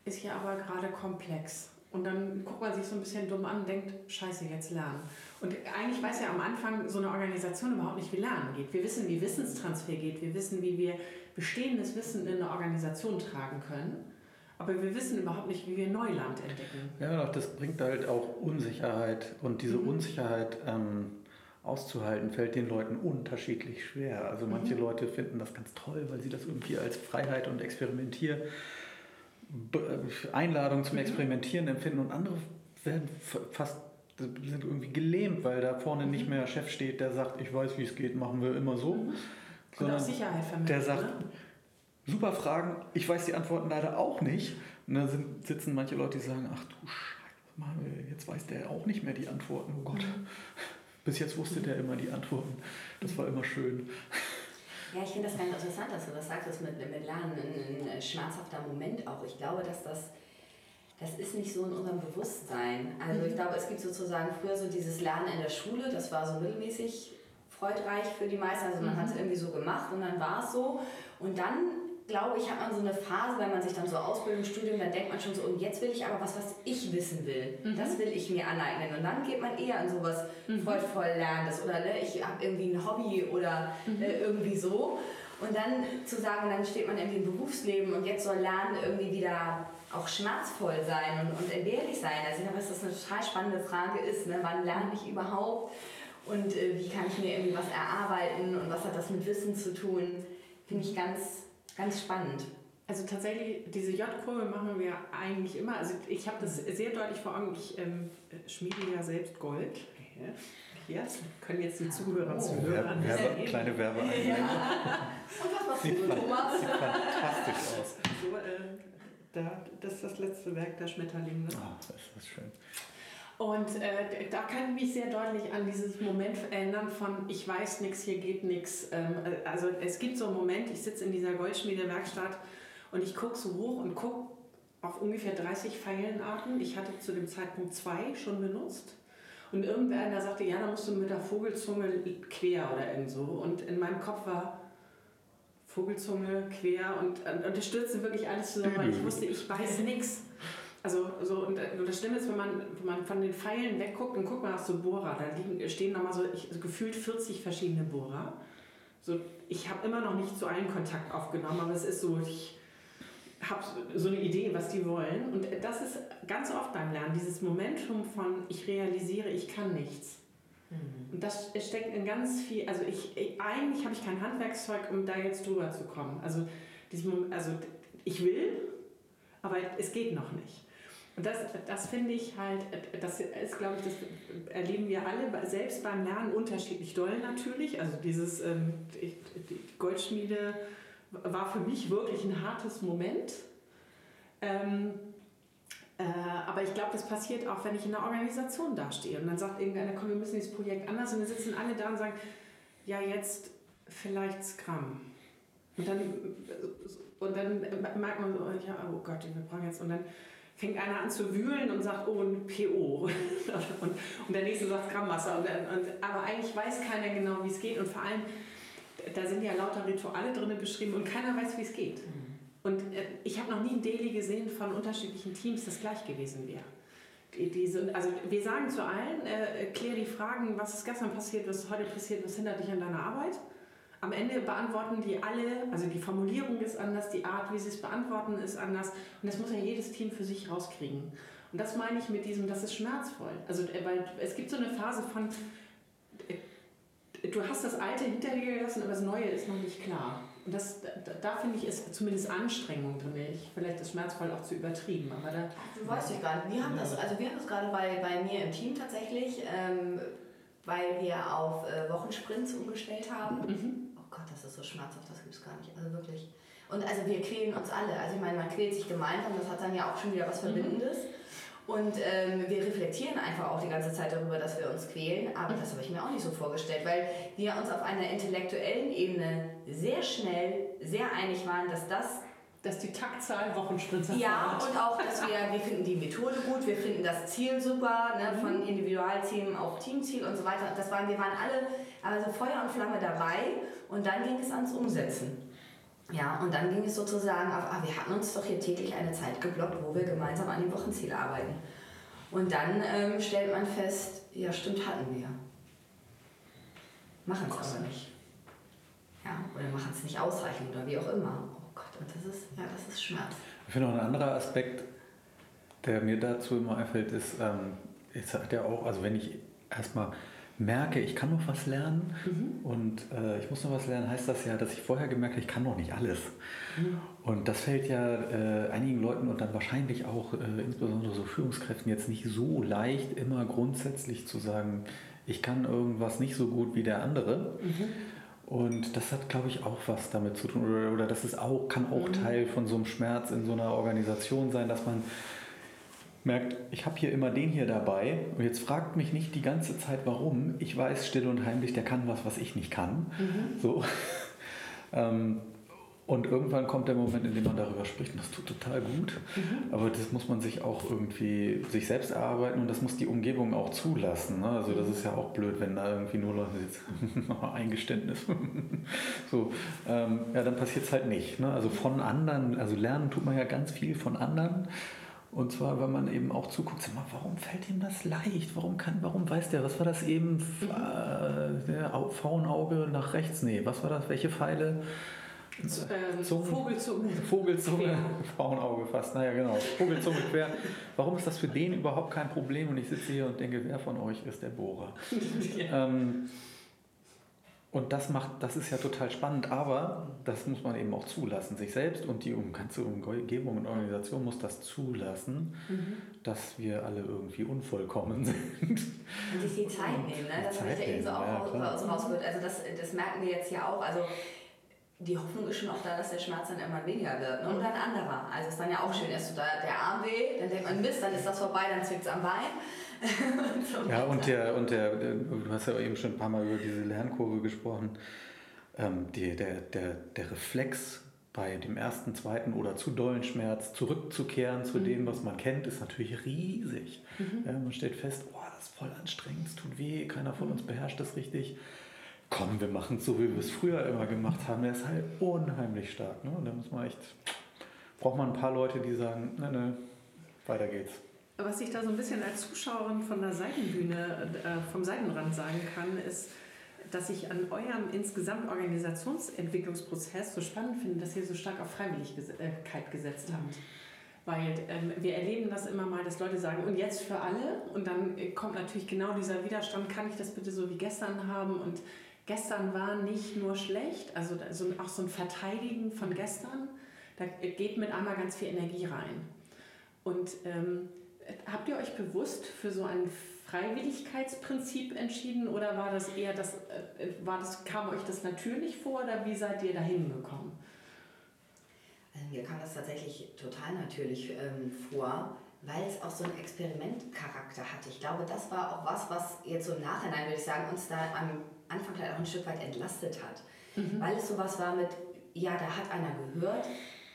ist ja aber gerade komplex. Und dann guckt man sich so ein bisschen dumm an und denkt, scheiße, jetzt lernen. Und eigentlich weiß ja am Anfang so eine Organisation überhaupt nicht, wie Lernen geht. Wir wissen, wie Wissenstransfer geht. Wir wissen, wie wir bestehendes Wissen in eine Organisation tragen können. Aber wir wissen überhaupt nicht, wie wir Neuland entdecken. Ja, das bringt halt auch Unsicherheit. Und diese mhm. Unsicherheit ähm, auszuhalten, fällt den Leuten unterschiedlich schwer. Also manche mhm. Leute finden das ganz toll, weil sie das irgendwie als Freiheit und Experimentier, Einladung zum mhm. Experimentieren empfinden. Und andere werden fast sind irgendwie gelähmt, weil da vorne nicht mehr Chef steht, der sagt, ich weiß, wie es geht, machen wir immer so. Mhm. Sondern Sicherheit vermitteln. der sagt, ne? super Fragen, ich weiß die Antworten leider auch nicht. Und dann sind, sitzen manche Leute, die sagen, ach du Scheiße, jetzt weiß der auch nicht mehr die Antworten, oh Gott. Bis jetzt wusste der immer die Antworten. Das war immer schön. Ja, ich finde das ganz interessant, dass du das sagst, das mit, mit Lernen ein, ein schmerzhafter Moment auch. Ich glaube, dass das, das ist nicht so in unserem Bewusstsein. Also ich glaube, es gibt sozusagen früher so dieses Lernen in der Schule, das war so mittelmäßig freudreich für die meisten. Also man hat es irgendwie so gemacht und dann war es so. Und dann, glaube ich, hat man so eine Phase, wenn man sich dann so Ausbildung, Studium, dann denkt man schon so, und jetzt will ich aber was, was ich wissen will. Das will ich mir aneignen. Und dann geht man eher an sowas freudvoll Lernendes oder ne, ich habe irgendwie ein Hobby oder äh, irgendwie so. Und dann zu sagen, dann steht man irgendwie im Berufsleben und jetzt soll Lernen irgendwie wieder auch schmerzvoll sein und, und entbehrlich sein. Also ich glaube, dass das eine total spannende Frage ist. Ne? Wann lerne ich überhaupt? Und äh, wie kann ich mir irgendwie was erarbeiten und was hat das mit Wissen zu tun? Finde ich ganz, ganz spannend. Also tatsächlich, diese J-Kurve machen wir eigentlich immer. Also ich habe das sehr deutlich vor Augen. Ich ähm, schmiede ja selbst Gold. Ja, das können jetzt die Zuhörer, Zuhörer nicht Werbe, kleine Werbeeinblendung. Und was machst du, Thomas? sieht fantastisch aus. So, äh, da, das ist das letzte Werk der Schmetterling. Ne? Ah, das ist schön. Und äh, da kann ich mich sehr deutlich an dieses Moment erinnern von ich weiß nichts, hier geht nichts. Ähm, äh, also es gibt so einen Moment, ich sitze in dieser Goldschmiedewerkstatt und ich gucke so hoch und gucke auf ungefähr 30 Pfeilenarten. Ich hatte zu dem Zeitpunkt zwei schon benutzt. Und irgendwer sagte, ja, da musst du mit der Vogelzunge quer oder irgend so. Und in meinem Kopf war Vogelzunge quer und, und, und das stürzte wirklich alles zusammen, weil ich wusste, ich weiß nichts. Also so, und äh, das Schlimme ist, wenn man, wenn man von den Pfeilen wegguckt, dann guckt man auf so Bohrer. Da liegen, stehen nochmal so, ich, so gefühlt 40 verschiedene Bohrer. So, ich habe immer noch nicht zu allen Kontakt aufgenommen, aber es ist so, ich habe so eine Idee, was die wollen. Und das ist ganz oft beim Lernen, dieses Momentum von ich realisiere, ich kann nichts. Und das steckt in ganz viel, also ich, ich eigentlich habe ich kein Handwerkszeug, um da jetzt drüber zu kommen. Also, diesem, also ich will, aber es geht noch nicht. Und das, das finde ich halt, das ist, glaube ich, das erleben wir alle, selbst beim Lernen unterschiedlich doll natürlich. Also dieses, ähm, die, Goldschmiede war für mich wirklich ein hartes Moment. Ähm, äh, aber ich glaube, das passiert auch, wenn ich in einer Organisation dastehe und dann sagt irgendeiner, komm, wir müssen dieses Projekt anders und dann sitzen alle da und sagen, ja, jetzt vielleicht Scrum. Und dann, und dann merkt man so, ja, oh Gott, wir brauchen jetzt, und dann fängt einer an zu wühlen und sagt, oh, ein PO. *laughs* und, und der nächste sagt Scrum Master. Und, und, aber eigentlich weiß keiner genau, wie es geht und vor allem, da sind ja lauter Rituale drin beschrieben und keiner weiß, wie es geht. Und äh, ich habe noch nie ein Daily gesehen von unterschiedlichen Teams, das gleich gewesen wäre. Die, diese, also wir sagen zu allen, äh, klär die Fragen, was ist gestern passiert, was ist heute passiert, was hindert dich an deiner Arbeit. Am Ende beantworten die alle, also die Formulierung ist anders, die Art, wie sie es beantworten, ist anders. Und das muss ja jedes Team für sich rauskriegen. Und das meine ich mit diesem, das ist schmerzvoll. Also, äh, weil es gibt so eine Phase von, äh, du hast das Alte hinter dir gelassen, aber das Neue ist noch nicht klar. Und das, da, da finde ich, ist zumindest Anstrengung drin. Ich, vielleicht ist schmerzvoll auch zu übertrieben, aber da, Du weißt ich gar nicht. Wir haben das, also wir haben das gerade bei, bei mir im Team tatsächlich, ähm, weil wir auf äh, Wochensprints umgestellt haben. Oh Gott, das ist so schmerzhaft, das gibt es gar nicht. Also wirklich. Und also wir quälen uns alle. Also ich meine, man quält sich gemeinsam, das hat dann ja auch schon wieder was Verbindendes. Und ähm, wir reflektieren einfach auch die ganze Zeit darüber, dass wir uns quälen. Aber das habe ich mir auch nicht so vorgestellt, weil wir uns auf einer intellektuellen Ebene sehr schnell sehr einig waren, dass das dass die Taktzahl Wochensprints ja, und auch, dass wir, wir finden die Methode gut, wir finden das Ziel super, ne, von Individualzielen auf Teamziel und so weiter. Das waren, wir waren alle also Feuer und Flamme dabei und dann ging es ans Umsetzen. Ja, und dann ging es sozusagen auf, ah, wir hatten uns doch hier täglich eine Zeit geblockt, wo wir gemeinsam an dem Wochenziel arbeiten. Und dann ähm, stellt man fest, ja stimmt, hatten wir. Machen es aber nicht. Ja, oder machen es nicht ausreichend oder wie auch immer. Und das ist, ja, das ist Schmerz. Ich finde auch ein anderer Aspekt, der mir dazu immer einfällt, ist, ähm, es hat ja auch, also wenn ich erstmal merke, ich kann noch was lernen mhm. und äh, ich muss noch was lernen, heißt das ja, dass ich vorher gemerkt habe, ich kann noch nicht alles. Mhm. Und das fällt ja äh, einigen Leuten und dann wahrscheinlich auch äh, insbesondere so Führungskräften jetzt nicht so leicht, immer grundsätzlich zu sagen, ich kann irgendwas nicht so gut wie der andere. Mhm. Und das hat, glaube ich, auch was damit zu tun. Oder, oder das ist auch, kann auch mhm. Teil von so einem Schmerz in so einer Organisation sein, dass man merkt, ich habe hier immer den hier dabei und jetzt fragt mich nicht die ganze Zeit, warum. Ich weiß still und heimlich, der kann was, was ich nicht kann. Mhm. So. *laughs* ähm, und irgendwann kommt der Moment, in dem man darüber spricht und das tut total gut. Mhm. Aber das muss man sich auch irgendwie sich selbst erarbeiten und das muss die Umgebung auch zulassen. Ne? Also das ist ja auch blöd, wenn da irgendwie nur Leute sitzen, *laughs* Eingeständnis. *laughs* so, ähm, ja, dann passiert es halt nicht. Ne? Also von anderen, also lernen tut man ja ganz viel von anderen. Und zwar, wenn man eben auch zuguckt, sag mal, warum fällt ihm das leicht? Warum kann, warum weiß der, was war das eben? Mhm. Äh, Faunauge nach rechts? Nee, was war das? Welche Pfeile? Ähm, Vogelzunge. *laughs* Vogelzunge, Faunauge fast, naja genau. Vogelzunge quer. Warum ist das für den überhaupt kein Problem? Und ich sitze hier und denke, wer von euch ist der Bohrer? *laughs* ja. ähm, und das macht, das ist ja total spannend, aber das muss man eben auch zulassen. Sich selbst und die ganze Umgebung und Organisation muss das zulassen, mhm. dass wir alle irgendwie unvollkommen sind. Und sich die Zeit nehmen, ne? das habe ich ja eben so auch ja, so rausgehört. Also das, das merken wir jetzt ja auch. Also die Hoffnung ist schon auch da, dass der Schmerz dann immer weniger wird. Ne? Und dann anderer. Also ist dann ja auch schön, erst so da der Arm weh, dann denkt man, Mist, dann ist das vorbei, dann zwickt es am Bein. und *laughs* so ja, und der, und der, du hast ja eben schon ein paar Mal über diese Lernkurve gesprochen. Ähm, die, der, der, der Reflex bei dem ersten, zweiten oder zu dollen Schmerz zurückzukehren zu mhm. dem, was man kennt, ist natürlich riesig. Mhm. Ja, man stellt fest, oh, das ist voll anstrengend, es tut weh, keiner von uns beherrscht das richtig komm, wir machen es so, wie wir es früher immer gemacht haben, der ist halt unheimlich stark. Ne? Und da muss man echt, braucht man ein paar Leute, die sagen, ne, ne, weiter geht's. Was ich da so ein bisschen als Zuschauerin von der Seitenbühne, äh, vom Seitenrand sagen kann, ist, dass ich an eurem insgesamt Organisationsentwicklungsprozess so spannend finde, dass ihr so stark auf Freiwilligkeit gesetzt habt. Weil ähm, wir erleben das immer mal, dass Leute sagen, und jetzt für alle? Und dann kommt natürlich genau dieser Widerstand, kann ich das bitte so wie gestern haben? Und gestern war nicht nur schlecht, also auch so ein Verteidigen von gestern, da geht mit einmal ganz viel Energie rein. Und ähm, habt ihr euch bewusst für so ein Freiwilligkeitsprinzip entschieden oder war das eher das, äh, war das, kam euch das natürlich vor oder wie seid ihr dahin gekommen? Also mir kam das tatsächlich total natürlich ähm, vor, weil es auch so einen Experimentcharakter hatte. Ich glaube, das war auch was, was jetzt so im Nachhinein, würde ich sagen, uns da am Anfang halt auch ein Stück weit entlastet hat. Mhm. Weil es sowas war mit, ja, da hat einer gehört,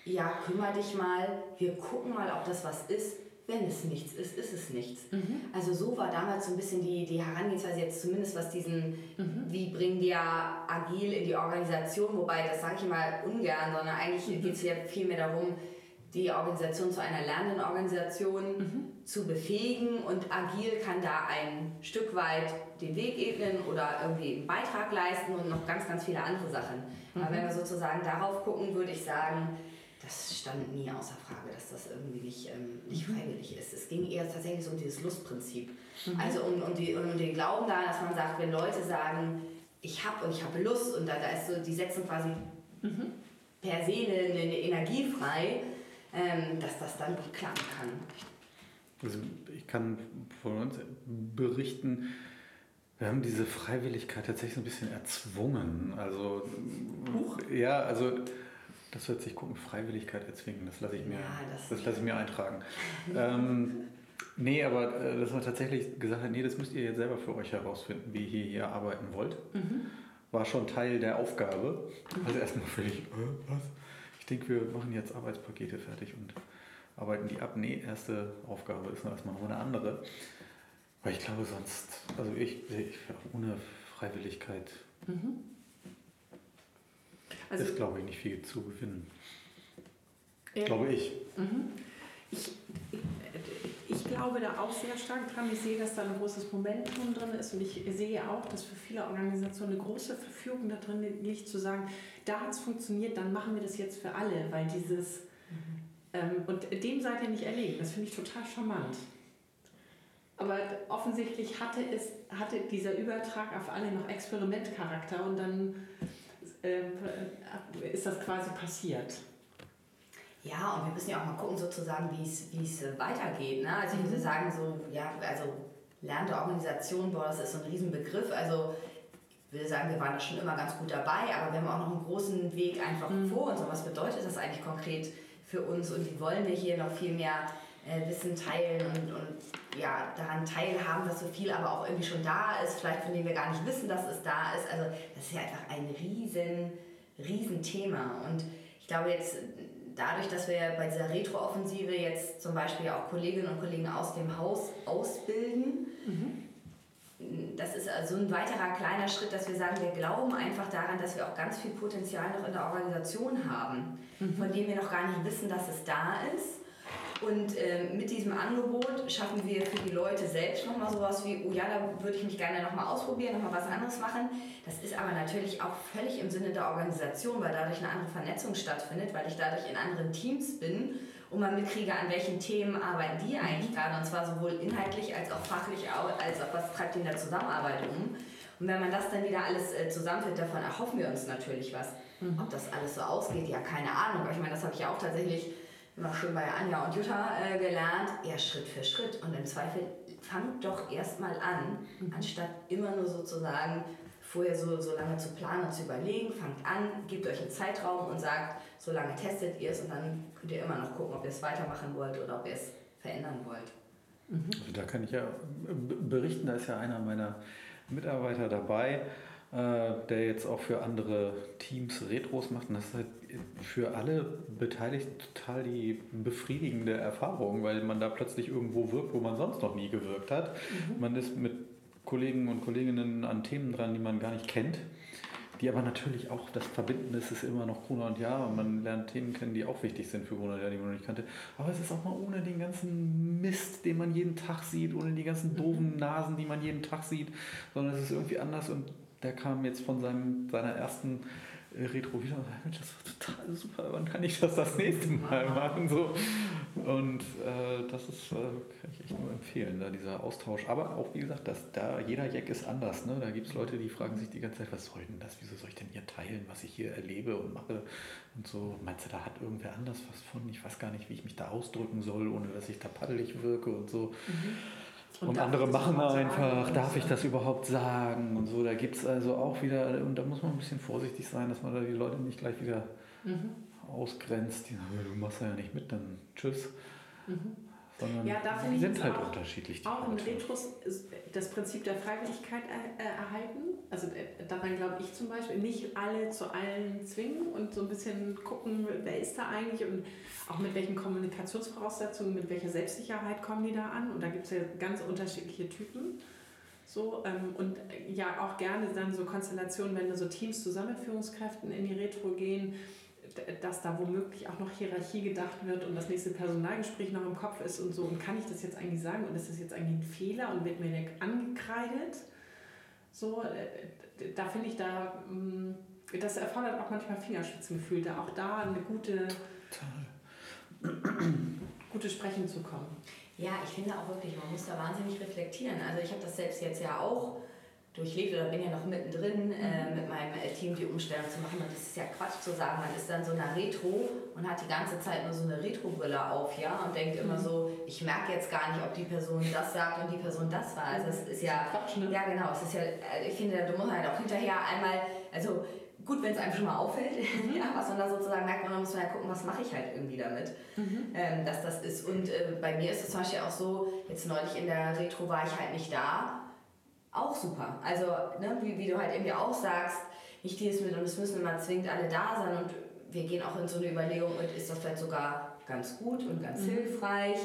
ja, kümmere dich mal, wir gucken mal, ob das was ist. Wenn es nichts ist, ist es nichts. Mhm. Also so war damals so ein bisschen die, die Herangehensweise jetzt zumindest, was diesen, mhm. wie bringen wir agil in die Organisation, wobei das sage ich mal ungern, sondern eigentlich mhm. geht es ja viel mehr darum, die Organisation zu einer lernenden Organisation mhm. zu befähigen und agil kann da ein Stück weit den Weg ebnen oder irgendwie einen Beitrag leisten und noch ganz, ganz viele andere Sachen. Mhm. Aber wenn wir sozusagen darauf gucken, würde ich sagen, das stand nie außer Frage, dass das irgendwie nicht, ähm, nicht mhm. freiwillig ist. Es ging eher tatsächlich so um dieses Lustprinzip. Mhm. Also um, um, die, um den Glauben daran, dass man sagt, wenn Leute sagen, ich habe und ich habe Lust und da, da ist so, die setzen quasi mhm. per se eine, eine Energie frei, dass das dann gut klappen kann. Also ich kann von uns berichten, wir haben diese Freiwilligkeit tatsächlich so ein bisschen erzwungen. Also, Huch. ja, also das hört sich gucken, Freiwilligkeit erzwingen, das lasse ich mir, ja, das, das lasse ich mir eintragen. *laughs* ähm, nee, aber äh, dass man tatsächlich gesagt hat, nee, das müsst ihr jetzt selber für euch herausfinden, wie ihr hier arbeiten wollt. Mhm. War schon Teil der Aufgabe. Also erstmal völlig, äh, was? Denke, wir machen jetzt Arbeitspakete fertig und arbeiten die ab. Nee, erste Aufgabe ist erstmal noch eine andere. Weil ich glaube, sonst, also ich, ich ohne Freiwilligkeit mhm. also, ist, glaube ich, nicht viel zu gewinnen. Ja. Glaube ich. Mhm. Ich, ich glaube da auch sehr stark dran. Ich sehe, dass da ein großes Momentum drin ist und ich sehe auch, dass für viele Organisationen eine große Verfügung da drin liegt, zu sagen, da hat es funktioniert, dann machen wir das jetzt für alle, weil dieses, mhm. ähm, und dem seid ihr nicht erlegen. Das finde ich total charmant. Aber offensichtlich hatte, es, hatte dieser Übertrag auf alle noch Experimentcharakter und dann äh, ist das quasi passiert. Ja, und wir müssen ja auch mal gucken, sozusagen, wie es weitergeht. Ne? Also ich würde mhm. sagen, so, ja, also lernende Organisation, boah, das ist so ein Riesenbegriff. Also ich würde sagen, wir waren da schon immer ganz gut dabei, aber wir haben auch noch einen großen Weg einfach mhm. vor uns. Und was bedeutet das eigentlich konkret für uns? Und wie wollen wir hier noch viel mehr äh, Wissen teilen und, und ja, daran teilhaben, dass so viel aber auch irgendwie schon da ist, vielleicht von dem wir gar nicht wissen, dass es da ist. Also das ist ja einfach ein riesen, riesen Thema. Und ich glaube jetzt, dadurch, dass wir bei dieser Retro-Offensive jetzt zum Beispiel auch Kolleginnen und Kollegen aus dem Haus ausbilden, mhm. das ist also ein weiterer kleiner Schritt, dass wir sagen, wir glauben einfach daran, dass wir auch ganz viel Potenzial noch in der Organisation haben, mhm. von dem wir noch gar nicht wissen, dass es da ist und äh, mit diesem Angebot schaffen wir für die Leute selbst nochmal sowas wie, oh ja, da würde ich mich gerne nochmal ausprobieren, nochmal was anderes machen. Das ist aber natürlich auch völlig im Sinne der Organisation, weil dadurch eine andere Vernetzung stattfindet, weil ich dadurch in anderen Teams bin und man mitkriege, an welchen Themen arbeiten die eigentlich gerade, und zwar sowohl inhaltlich als auch fachlich, als auch was treibt die in der Zusammenarbeit um. Und wenn man das dann wieder alles äh, zusammenführt, davon erhoffen wir uns natürlich was. Mhm. Ob das alles so ausgeht, ja, keine Ahnung. Aber ich meine, das habe ich ja auch tatsächlich immer schön bei Anja und Jutta äh, gelernt, ja Schritt für Schritt und im Zweifel fangt doch erstmal an, mhm. anstatt immer nur sozusagen vorher so, so lange zu planen und zu überlegen, fangt an, gebt euch einen Zeitraum und sagt, so lange testet ihr es und dann könnt ihr immer noch gucken, ob ihr es weitermachen wollt oder ob ihr es verändern wollt. Mhm. Also da kann ich ja berichten, da ist ja einer meiner Mitarbeiter dabei, äh, der jetzt auch für andere Teams Retros macht. Und das ist halt für alle Beteiligten total die befriedigende Erfahrung, weil man da plötzlich irgendwo wirkt, wo man sonst noch nie gewirkt hat. Mhm. Man ist mit Kollegen und Kolleginnen an Themen dran, die man gar nicht kennt. Die aber natürlich auch, das Verbindende ist es immer noch Gruner und Jahr und man lernt Themen kennen, die auch wichtig sind für Gruner und Jahr, die man noch nicht kannte. Aber es ist auch mal ohne den ganzen Mist, den man jeden Tag sieht, ohne die ganzen doofen Nasen, die man jeden Tag sieht, sondern es ist irgendwie anders und der kam jetzt von seinem, seiner ersten äh, Retro wieder und sagte, das war total super, wann kann ich das das nächste Mal machen? So. Und äh, das ist, äh, kann ich echt nur empfehlen, da dieser Austausch. Aber auch, wie gesagt, dass da jeder Jack ist anders. Ne? Da gibt es Leute, die fragen sich die ganze Zeit, was soll denn das? Wieso soll ich denn hier teilen, was ich hier erlebe und mache? Und so, meinst du, da hat irgendwer anders was von? Ich weiß gar nicht, wie ich mich da ausdrücken soll, ohne dass ich da paddelig wirke und so. Mhm. Und, und andere machen einfach, darf ich das überhaupt sagen und so. Da gibt es also auch wieder, und da muss man ein bisschen vorsichtig sein, dass man da die Leute nicht gleich wieder mhm. ausgrenzt. Die sagen, du machst ja nicht mit, dann tschüss. Mhm sondern ja, da die sind halt auch, unterschiedlich. Auch in Retros das Prinzip der Freiwilligkeit äh, erhalten. Also äh, daran glaube ich zum Beispiel, nicht alle zu allen zwingen und so ein bisschen gucken, wer ist da eigentlich und auch mit welchen Kommunikationsvoraussetzungen, mit welcher Selbstsicherheit kommen die da an. Und da gibt es ja ganz unterschiedliche Typen. So, ähm, und äh, ja, auch gerne dann so Konstellationen, wenn so Teams zusammen mit Führungskräften in die Retro gehen, dass da womöglich auch noch Hierarchie gedacht wird und das nächste Personalgespräch noch im Kopf ist und so. Und kann ich das jetzt eigentlich sagen und ist das jetzt eigentlich ein Fehler und wird mir angekreidet? So, äh, da finde ich da, mm, das erfordert auch manchmal Fingerspitzengefühl, da auch da eine gute, gute Sprechen zu kommen. Ja, ich finde auch wirklich, man muss da wahnsinnig reflektieren. Also ich habe das selbst jetzt ja auch durchlebt oder bin ja noch mittendrin äh, mit meinem äh, Team die Umstellung zu machen. Und das ist ja Quatsch zu sagen, man ist dann so einer Retro und hat die ganze Zeit nur so eine Retro-Brille auf, ja, und denkt immer mhm. so, ich merke jetzt gar nicht, ob die Person das sagt und die Person das war. Also es ist ja, Quatsch, ne? ja genau, es ist ja, äh, ich finde, du musst halt auch hinterher einmal, also gut, wenn es einem schon mal auffällt, *laughs* mhm. ja, was man da sozusagen merkt, und dann muss man ja gucken, was mache ich halt irgendwie damit, mhm. ähm, dass das ist. Und äh, bei mir ist es zum Beispiel auch so, jetzt neulich in der Retro war ich halt nicht da auch super. Also, ne, wie, wie du halt irgendwie auch sagst, nicht dieses mit und es müssen immer zwingend alle da sein und wir gehen auch in so eine Überlegung mit, ist das vielleicht sogar ganz gut und ganz mhm. hilfreich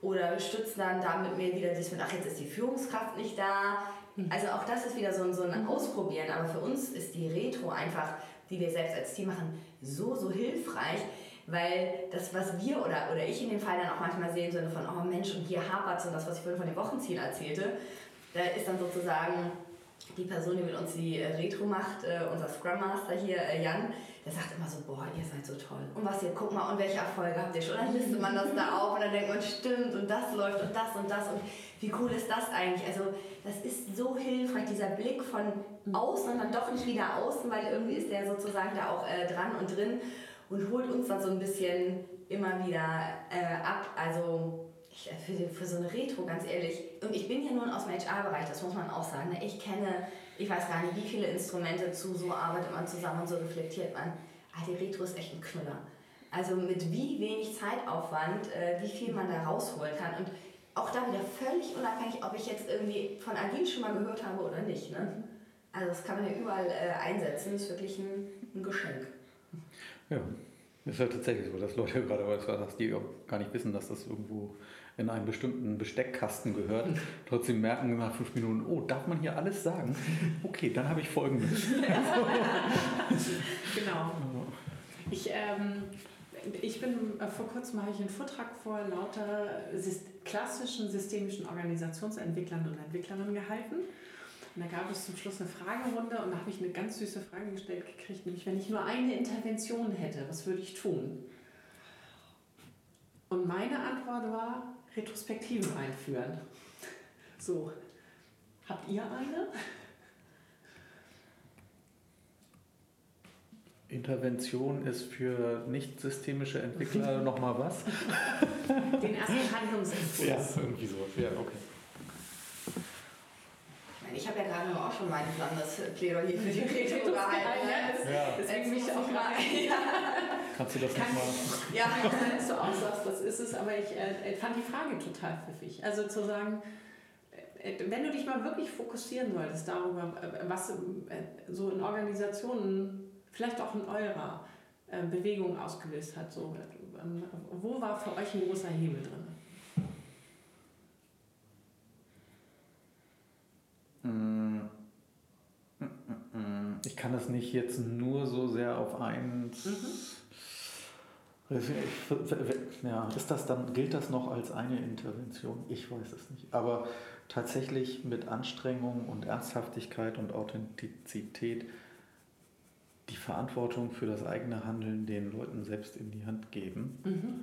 oder stützen dann damit mir wieder das mit, ach jetzt ist die Führungskraft nicht da. Mhm. Also auch das ist wieder so, ein, so ein mhm. Ausprobieren, aber für uns ist die Retro einfach, die wir selbst als Team machen, so, so hilfreich, weil das, was wir oder, oder ich in dem Fall dann auch manchmal sehe, im Sinne von, oh Mensch, und hier hapert und das, was ich vorhin von dem Wochenziel erzählte, da ist dann sozusagen die Person, die mit uns die äh, Retro macht, äh, unser Scrum Master hier, äh, Jan, der sagt immer so, boah, ihr seid so toll. Und was ihr, guck mal, und welche Erfolge habt ihr schon? Und dann listet man das da auf und dann denkt man, stimmt, und das läuft und das und das und wie cool ist das eigentlich? Also das ist so hilfreich, dieser Blick von außen und dann doch nicht wieder außen, weil irgendwie ist der sozusagen da auch äh, dran und drin und holt uns dann so ein bisschen immer wieder ab. Also ich, äh, für, für so eine Retro, ganz ehrlich, und ich bin ja nun aus dem HR-Bereich, das muss man auch sagen. Ne? Ich kenne, ich weiß gar nicht, wie viele Instrumente zu so arbeitet man zusammen und so reflektiert man. Ah, die Retro ist echt ein Knüller. Also mit wie wenig Zeitaufwand, äh, wie viel man da rausholen kann. Und auch da wieder völlig unabhängig, ob ich jetzt irgendwie von Agil schon mal gehört habe oder nicht. Ne? Also das kann man ja überall äh, einsetzen, das ist wirklich ein, ein Geschenk. Ja, ist halt tatsächlich so, dass Leute gerade, was du sagst, die auch gar nicht wissen, dass das irgendwo in einen bestimmten Besteckkasten gehört, *laughs* trotzdem merken nach fünf Minuten, oh, darf man hier alles sagen? Okay, dann habe ich folgendes. *laughs* genau. Ich, ähm, ich bin äh, vor kurzem habe ich einen Vortrag vor lauter klassischen systemischen Organisationsentwicklern und Entwicklerinnen gehalten. Und da gab es zum Schluss eine Fragerunde und da habe ich eine ganz süße Frage gestellt gekriegt, nämlich wenn ich nur eine Intervention hätte, was würde ich tun? Und meine Antwort war, Retrospektiven einführen. So, habt ihr eine? Intervention ist für nicht systemische Entwickler *laughs* nochmal was? Den ersten Handlungsimpuls. Ja, irgendwie sowas. Ja, okay. Ich habe ja gerade auch schon meinen Plan, das Plädoyer für die Retro gehalten. Ne? Ja. Deswegen mich auch mal. *laughs* Kannst du das nochmal? Ja, *laughs* wenn du auch sagst, das ist es, aber ich äh, fand die Frage total pfiffig. Also zu sagen, äh, wenn du dich mal wirklich fokussieren solltest darüber, äh, was äh, so in Organisationen, vielleicht auch in eurer äh, Bewegung ausgelöst hat, so, wo war für euch ein großer Hebel drin? Mm. Mm, mm, ich kann das nicht jetzt nur so sehr auf eins. Mhm. Ja, ist das dann, gilt das noch als eine Intervention? Ich weiß es nicht. Aber tatsächlich mit Anstrengung und Ernsthaftigkeit und Authentizität die Verantwortung für das eigene Handeln den Leuten selbst in die Hand geben. Mhm.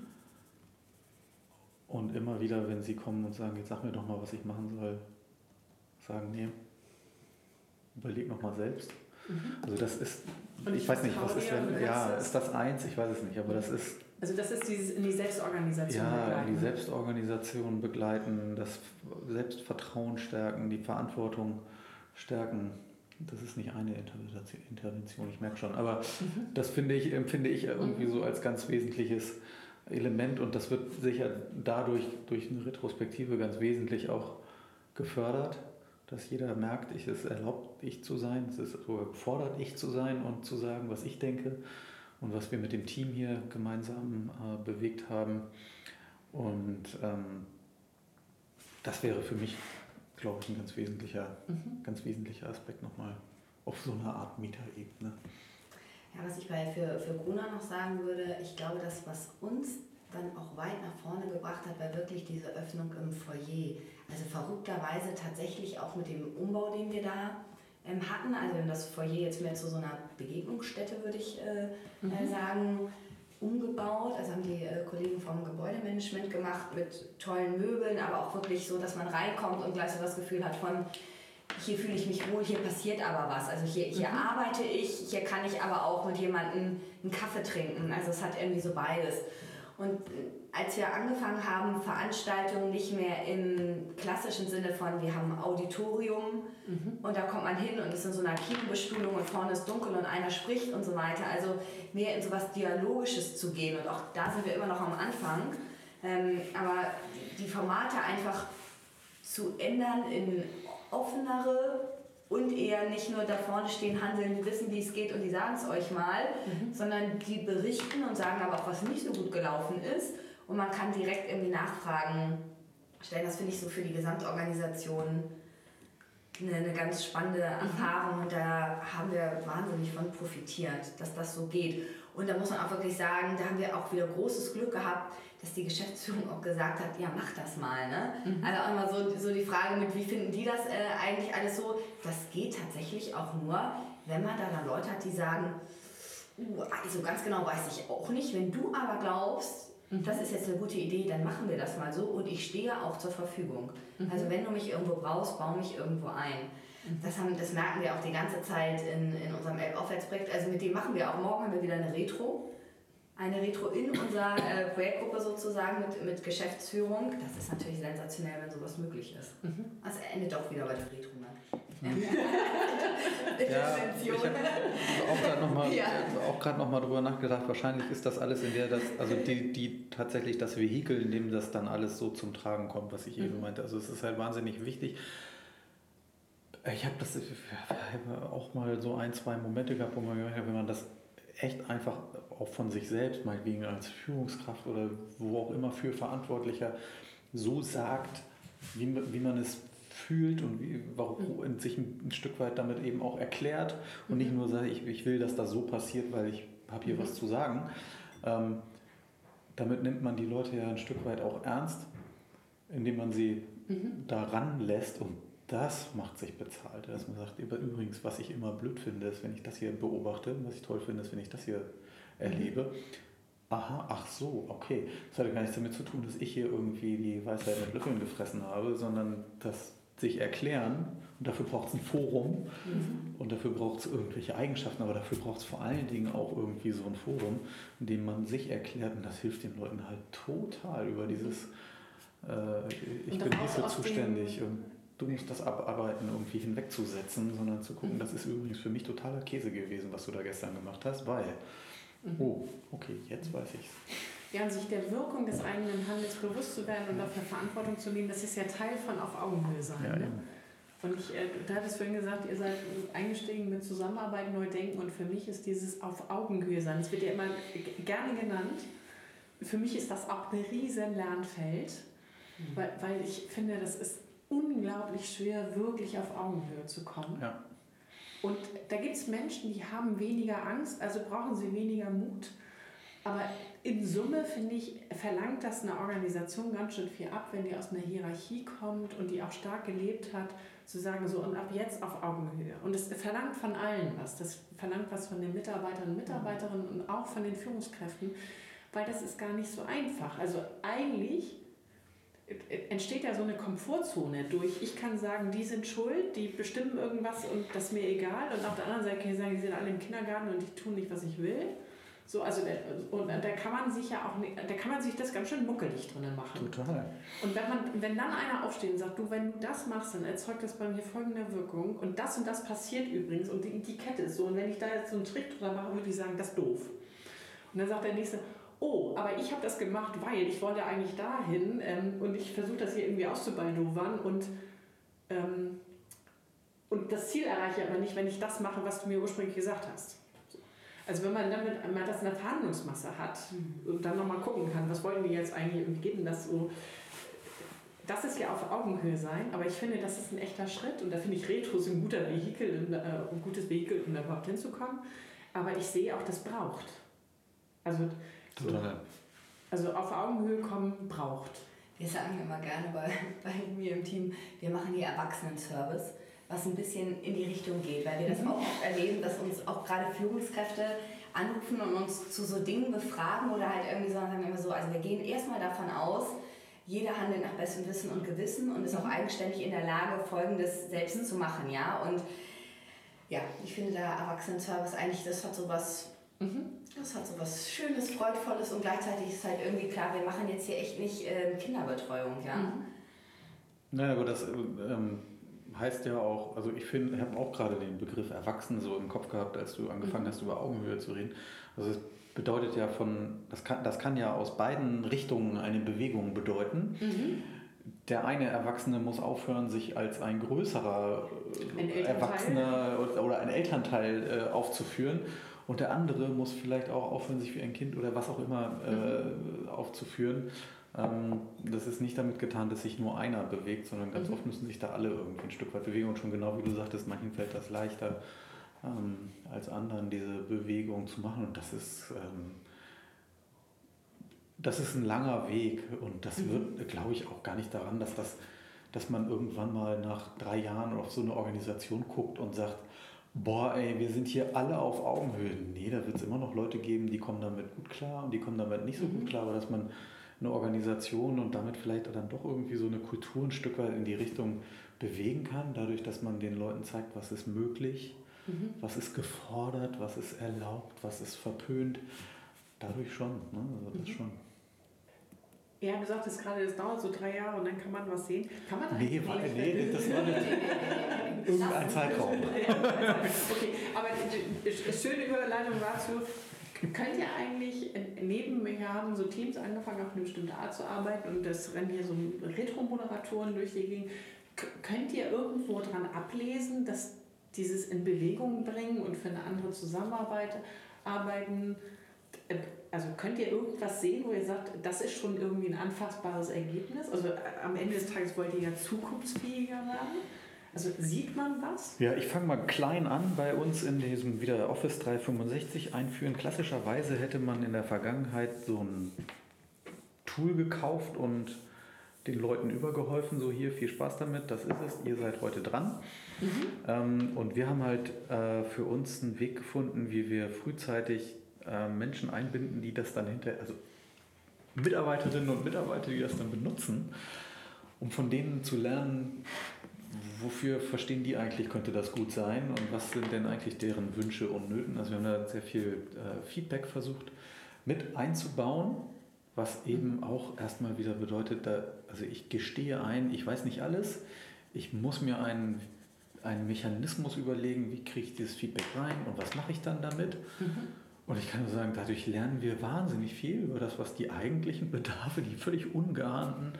Und immer wieder, wenn sie kommen und sagen, jetzt sag mir doch mal, was ich machen soll, sagen, nee, überleg noch mal selbst. Mhm. Also das ist, und ich weiß nicht, was ist, wenn, ja, ist das eins? Ich weiß es nicht, aber das ist... Also das ist dieses in die Selbstorganisation ja, begleiten. Ja, in die Selbstorganisation begleiten, das Selbstvertrauen stärken, die Verantwortung stärken. Das ist nicht eine Intervention, ich merke schon. Aber mhm. das finde ich, empfinde ich irgendwie mhm. so als ganz wesentliches Element und das wird sicher dadurch durch eine Retrospektive ganz wesentlich auch gefördert dass jeder merkt, ich, es erlaubt, ich zu sein, es ist gefordert, ich zu sein und zu sagen, was ich denke und was wir mit dem Team hier gemeinsam äh, bewegt haben. Und ähm, das wäre für mich, glaube ich, ein ganz wesentlicher, mhm. ganz wesentlicher Aspekt nochmal auf so einer Art Metaebene. Ja, was ich bei für, für Gruner noch sagen würde, ich glaube, das, was uns dann auch weit nach vorne gebracht hat, war wirklich diese Öffnung im Foyer. Also verrückterweise tatsächlich auch mit dem Umbau, den wir da ähm, hatten. Also wir haben das Foyer jetzt mehr zu so einer Begegnungsstätte, würde ich äh, mhm. Äh, sagen, umgebaut. Also haben die äh, Kollegen vom Gebäudemanagement gemacht mit tollen Möbeln, aber auch wirklich so, dass man reinkommt und gleich so das Gefühl hat von, hier fühle ich mich wohl, hier passiert aber was. Also hier, hier mhm. arbeite ich, hier kann ich aber auch mit jemandem einen Kaffee trinken. Also es hat irgendwie so beides. Und als wir angefangen haben, Veranstaltungen nicht mehr im klassischen Sinne von, wir haben ein Auditorium mhm. und da kommt man hin und es ist in so einer Kinobestuhlung und vorne ist dunkel und einer spricht und so weiter. Also mehr in so was Dialogisches zu gehen und auch da sind wir immer noch am Anfang. Ähm, aber die Formate einfach zu ändern in offenere, und eher nicht nur da vorne stehen, handeln, die wissen, wie es geht und die sagen es euch mal, mhm. sondern die berichten und sagen aber auch, was nicht so gut gelaufen ist und man kann direkt irgendwie Nachfragen stellen. Das finde ich so für die Gesamtorganisation eine, eine ganz spannende mhm. Erfahrung und da haben wir wahnsinnig von profitiert, dass das so geht. Und da muss man auch wirklich sagen, da haben wir auch wieder großes Glück gehabt, dass die Geschäftsführung auch gesagt hat, ja, mach das mal. Ne? Mhm. Also auch immer so, so die Frage mit, wie finden die das äh, eigentlich alles so? Das geht tatsächlich auch nur, wenn man da dann Leute hat, die sagen, uh, also ganz genau weiß ich auch nicht. Wenn du aber glaubst, mhm. das ist jetzt eine gute Idee, dann machen wir das mal so und ich stehe auch zur Verfügung. Mhm. Also wenn du mich irgendwo brauchst, baue mich irgendwo ein. Mhm. Das, haben, das merken wir auch die ganze Zeit in, in unserem Elbaufwärtsprojekt. Also mit dem machen wir auch morgen haben wir wieder eine Retro eine Retro in unserer äh, Projektgruppe sozusagen mit, mit Geschäftsführung. Das ist natürlich sensationell, wenn sowas möglich ist. Mhm. Das endet auch wieder bei der Retro. Ne? Mhm. ja, *laughs* ich habe auch gerade nochmal *laughs* ja. noch drüber nachgedacht. Wahrscheinlich ist das alles in der, das, also die, die tatsächlich das Vehikel, in dem das dann alles so zum Tragen kommt, was ich mhm. eben meinte. Also es ist halt wahnsinnig wichtig. Ich habe das ich hab auch mal so ein, zwei Momente gehabt, wo man gemerkt hat, wenn man das echt einfach auch von sich selbst, meinetwegen als Führungskraft oder wo auch immer für Verantwortlicher, so sagt, wie, wie man es fühlt und wie, warum mhm. sich ein, ein, Stück weit damit eben auch erklärt und nicht mhm. nur sagt, ich, ich will, dass das so passiert, weil ich habe hier mhm. was zu sagen. Ähm, damit nimmt man die Leute ja ein Stück weit auch ernst, indem man sie mhm. daran lässt und das macht sich bezahlt. Dass man sagt, übrigens, was ich immer blöd finde, ist, wenn ich das hier beobachte, was ich toll finde, ist, wenn ich das hier erlebe. Aha, ach so, okay. Das hatte gar nichts damit zu tun, dass ich hier irgendwie die Weisheit mit Löffeln gefressen habe, sondern das sich erklären. Und dafür braucht es ein Forum mhm. und dafür braucht es irgendwelche Eigenschaften, aber dafür braucht es vor allen Dingen auch irgendwie so ein Forum, in dem man sich erklärt und das hilft den Leuten halt total über dieses, äh, ich bin hierfür zuständig. Und, du musst das abarbeiten, irgendwie hinwegzusetzen, sondern zu gucken, mhm. das ist übrigens für mich totaler Käse gewesen, was du da gestern gemacht hast, weil, mhm. oh, okay, jetzt weiß ich's. Ja, und sich der Wirkung des eigenen Handels bewusst zu werden und dafür Verantwortung zu nehmen, das ist ja Teil von auf Augenhöhe sein. Ja, ne? Und ich, äh, du hattest vorhin gesagt, ihr seid eingestiegen mit Zusammenarbeit, neu denken und für mich ist dieses auf Augenhöhe sein, das wird ja immer gerne genannt. Für mich ist das auch ein riesen Lernfeld, mhm. weil, weil ich finde, das ist unglaublich schwer, wirklich auf Augenhöhe zu kommen. Ja. Und da gibt es Menschen, die haben weniger Angst, also brauchen sie weniger Mut. Aber in Summe, finde ich, verlangt das eine Organisation ganz schön viel ab, wenn die aus einer Hierarchie kommt und die auch stark gelebt hat, zu sagen, so und ab jetzt auf Augenhöhe. Und es verlangt von allen was. Das verlangt was von den Mitarbeitern und Mitarbeiterinnen und auch von den Führungskräften, weil das ist gar nicht so einfach. Also eigentlich entsteht ja so eine Komfortzone durch, ich kann sagen, die sind schuld, die bestimmen irgendwas und das ist mir egal. Und auf der anderen Seite kann ich sagen, die sind alle im Kindergarten und die tun nicht, was ich will. So, also der, und da kann man sich ja auch da kann man sich das ganz schön muckelig drinnen machen. Total. Und wenn man, wenn dann einer aufsteht und sagt, du, wenn du das machst, dann erzeugt das bei mir folgende Wirkung und das und das passiert übrigens und die, die Kette ist so und wenn ich da jetzt so einen Trick drüber mache, würde ich sagen, das ist doof. Und dann sagt der nächste, oh, aber ich habe das gemacht, weil ich wollte eigentlich dahin ähm, und ich versuche das hier irgendwie auszubaldowern und, ähm, und das Ziel erreiche ich aber nicht, wenn ich das mache, was du mir ursprünglich gesagt hast. Also wenn man damit mal das in der Verhandlungsmasse hat mhm. und dann nochmal gucken kann, was wollen die jetzt eigentlich und geht denn das so, das ist ja auf Augenhöhe sein, aber ich finde, das ist ein echter Schritt und da finde ich Retros ein guter Vehikel, äh, ein gutes Vehikel, um da überhaupt hinzukommen. Aber ich sehe auch, das braucht. Also Total. Also auf Augenhöhe kommen braucht. Wir sagen immer gerne bei, *laughs* bei mir im Team, wir machen hier Erwachsenen-Service, was ein bisschen in die Richtung geht, weil wir das mhm. auch oft erleben, dass uns auch gerade Führungskräfte anrufen und uns zu so Dingen befragen oder halt irgendwie so, sagen wir so, also wir gehen erstmal davon aus, jeder handelt nach bestem Wissen und Gewissen und ist auch mhm. eigenständig in der Lage, Folgendes selbst zu machen, ja. Und ja, ich finde da Erwachsenen-Service eigentlich, das hat so was Mhm. Das hat so was Schönes, Freudvolles und gleichzeitig ist halt irgendwie klar, wir machen jetzt hier echt nicht äh, Kinderbetreuung, ja. Mhm. Naja, aber das ähm, heißt ja auch, also ich finde, ich habe auch gerade den Begriff Erwachsene so im Kopf gehabt, als du angefangen mhm. hast, über Augenhöhe zu reden. Also es bedeutet ja von, das kann, das kann ja aus beiden Richtungen eine Bewegung bedeuten. Mhm. Der eine Erwachsene muss aufhören, sich als ein größerer ein Erwachsener oder ein Elternteil äh, aufzuführen und der andere muss vielleicht auch aufhören, sich wie ein Kind oder was auch immer äh, mhm. aufzuführen. Ähm, das ist nicht damit getan, dass sich nur einer bewegt, sondern ganz mhm. oft müssen sich da alle irgendwie ein Stück weit bewegen. Und schon genau wie du sagtest, manchen fällt das leichter ähm, als anderen, diese Bewegung zu machen. Und das ist, ähm, das ist ein langer Weg und das mhm. wird, glaube ich, auch gar nicht daran, dass, das, dass man irgendwann mal nach drei Jahren auf so eine Organisation guckt und sagt, boah, ey, wir sind hier alle auf Augenhöhe. Nee, da wird es immer noch Leute geben, die kommen damit gut klar und die kommen damit nicht so mhm. gut klar, aber dass man eine Organisation und damit vielleicht dann doch irgendwie so eine Kultur ein Stück weit in die Richtung bewegen kann, dadurch, dass man den Leuten zeigt, was ist möglich, mhm. was ist gefordert, was ist erlaubt, was ist verpönt. Dadurch schon, ne? also das mhm. schon. Ja, du sagtest gerade, das dauert so drei Jahre und dann kann man was sehen. Kann man nee, war, nee, das war nicht *laughs* irgendein *laughs* Zeitraum. okay, aber die schöne Überleitung dazu, könnt ihr eigentlich neben, wir haben so Teams angefangen, auf eine bestimmte Art zu arbeiten und das rennen hier so Retro-Moderatoren durch die Gegend. Könnt ihr irgendwo dran ablesen, dass dieses in Bewegung bringen und für eine andere Zusammenarbeit arbeiten äh, also könnt ihr irgendwas sehen, wo ihr sagt, das ist schon irgendwie ein anfassbares Ergebnis? Also äh, am Ende des Tages wollt ihr ja zukunftsfähiger werden. Also sieht man was? Ja, ich fange mal klein an bei uns in diesem wieder Office 365 einführen. Klassischerweise hätte man in der Vergangenheit so ein Tool gekauft und den Leuten übergeholfen, so hier viel Spaß damit, das ist es, ihr seid heute dran. Mhm. Ähm, und wir haben halt äh, für uns einen Weg gefunden, wie wir frühzeitig Menschen einbinden, die das dann hinterher, also Mitarbeiterinnen und Mitarbeiter, die das dann benutzen, um von denen zu lernen, wofür verstehen die eigentlich, könnte das gut sein und was sind denn eigentlich deren Wünsche und Nöten. Also wir haben da sehr viel äh, Feedback versucht mit einzubauen, was eben auch erstmal wieder bedeutet, da, also ich gestehe ein, ich weiß nicht alles, ich muss mir einen, einen Mechanismus überlegen, wie kriege ich dieses Feedback rein und was mache ich dann damit. Mhm. Und ich kann nur sagen, dadurch lernen wir wahnsinnig viel über das, was die eigentlichen Bedarfe, die völlig ungeahnten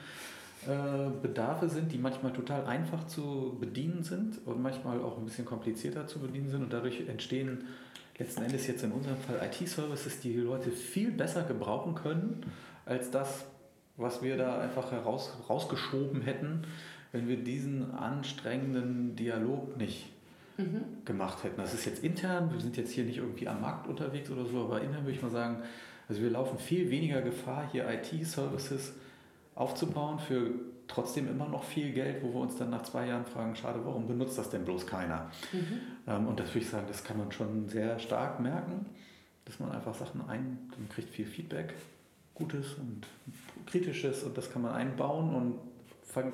äh, Bedarfe sind, die manchmal total einfach zu bedienen sind und manchmal auch ein bisschen komplizierter zu bedienen sind. Und dadurch entstehen letzten Endes jetzt in unserem Fall IT-Services, die die Leute viel besser gebrauchen können, als das, was wir da einfach heraus, rausgeschoben hätten, wenn wir diesen anstrengenden Dialog nicht mhm. gemacht hätten. Das ist jetzt intern, wir sind jetzt hier nicht irgendwie am Markt unterwegs oder so, aber intern würde ich mal sagen, also wir laufen viel weniger Gefahr, hier IT-Services aufzubauen für trotzdem immer noch viel Geld, wo wir uns dann nach zwei Jahren fragen, schade, warum benutzt das denn bloß keiner? Mhm. Ähm, und das würde ich sagen, das kann man schon sehr stark merken, dass man einfach Sachen ein, man kriegt viel Feedback, Gutes und Kritisches und das kann man einbauen und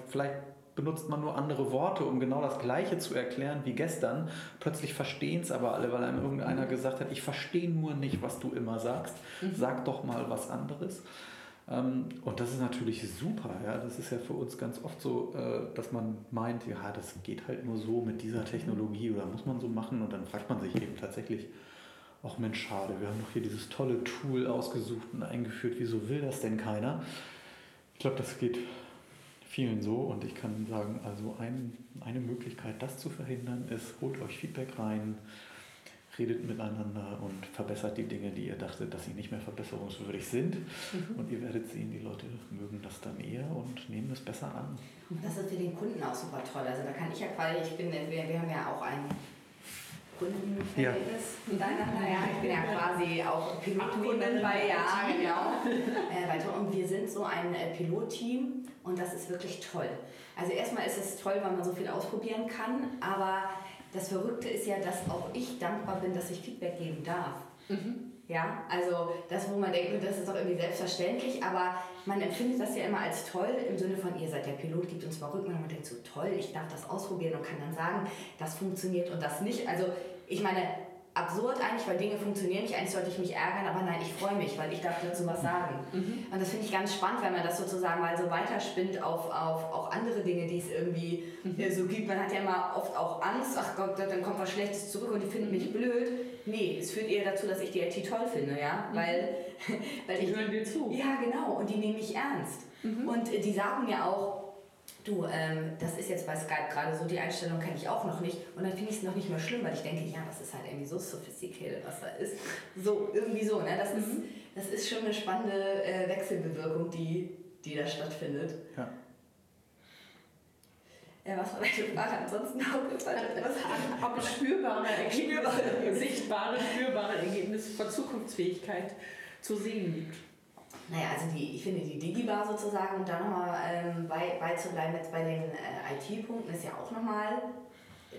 vielleicht benutzt man nur andere Worte, um genau das Gleiche zu erklären wie gestern. Plötzlich verstehen es aber alle, weil einem irgendeiner gesagt hat, ich verstehe nur nicht, was du immer sagst. Mhm. Sag doch mal was anderes. Ähm, und das ist natürlich super. Ja? Das ist ja für uns ganz oft so, äh, dass man meint, ja, das geht halt nur so mit dieser Technologie oder muss man so machen. Und dann fragt man sich eben tatsächlich, ach Mensch, schade, wir haben doch hier dieses tolle Tool ausgesucht und eingeführt. Wieso will das denn keiner? Ich glaube, das geht vielen so und ich kann sagen, also ein, eine Möglichkeit, das zu verhindern, ist, holt euch Feedback rein, redet miteinander und verbessert die Dinge, die ihr dachtet, dass sie nicht mehr verbesserungswürdig sind. Mhm. Und ihr werdet sehen, die Leute mögen das dann eher und nehmen es besser an. Das ist für den Kunden auch super toll. Also da kann ich ja quasi, ich bin, wir, wir haben ja auch ein Kundenverhältnis ja. miteinander. Ja, ich bin ja quasi auch Pilotkundin bei, ja, genau. Äh, und wir sind so ein äh, Pilotteam und das ist wirklich toll. Also erstmal ist es toll, weil man so viel ausprobieren kann, aber das Verrückte ist ja, dass auch ich dankbar bin, dass ich Feedback geben darf. Mhm. Ja, also das, wo man denkt, das ist doch irgendwie selbstverständlich, aber man empfindet das ja immer als toll im Sinne von, ihr seid der Pilot, gibt uns mal Rückmeldung und man denkt so, toll, ich darf das ausprobieren und kann dann sagen, das funktioniert und das nicht. Also ich meine, absurd eigentlich, weil Dinge funktionieren nicht. Eigentlich sollte ich mich ärgern, aber nein, ich freue mich, weil ich darf dazu was sagen. Mhm. Und das finde ich ganz spannend, wenn man das sozusagen mal so weiterspinnt auf, auf auch andere Dinge, die es irgendwie mhm. so gibt. Man hat ja immer oft auch Angst, ach Gott, dann kommt was Schlechtes zurück und die finden mich mhm. blöd. Nee, es führt eher dazu, dass ich die IT toll finde, ja, mhm. weil, *laughs* weil die ich... hören dir zu. Ja, genau, und die nehmen mich ernst. Mhm. Und die sagen mir auch, du, ähm, das ist jetzt bei Skype gerade so, die Einstellung kenne ich auch noch nicht. Und dann finde ich es noch nicht mehr schlimm, weil ich denke, ja, das ist halt irgendwie so sophisticated, was da ist. So, irgendwie so, ne? Das, mhm. ist, das ist schon eine spannende äh, Wechselbewirkung, die, die da stattfindet. Ja. Ja, was war deine Frage? Ansonsten auch Ob es spürbare Ergebnisse, sichtbare, spürbare Ergebnisse von Zukunftsfähigkeit zu sehen gibt. Naja, also die, ich finde die Digibar sozusagen und da nochmal ähm, bei, beizubleiben jetzt bei den äh, IT-Punkten ist ja auch nochmal,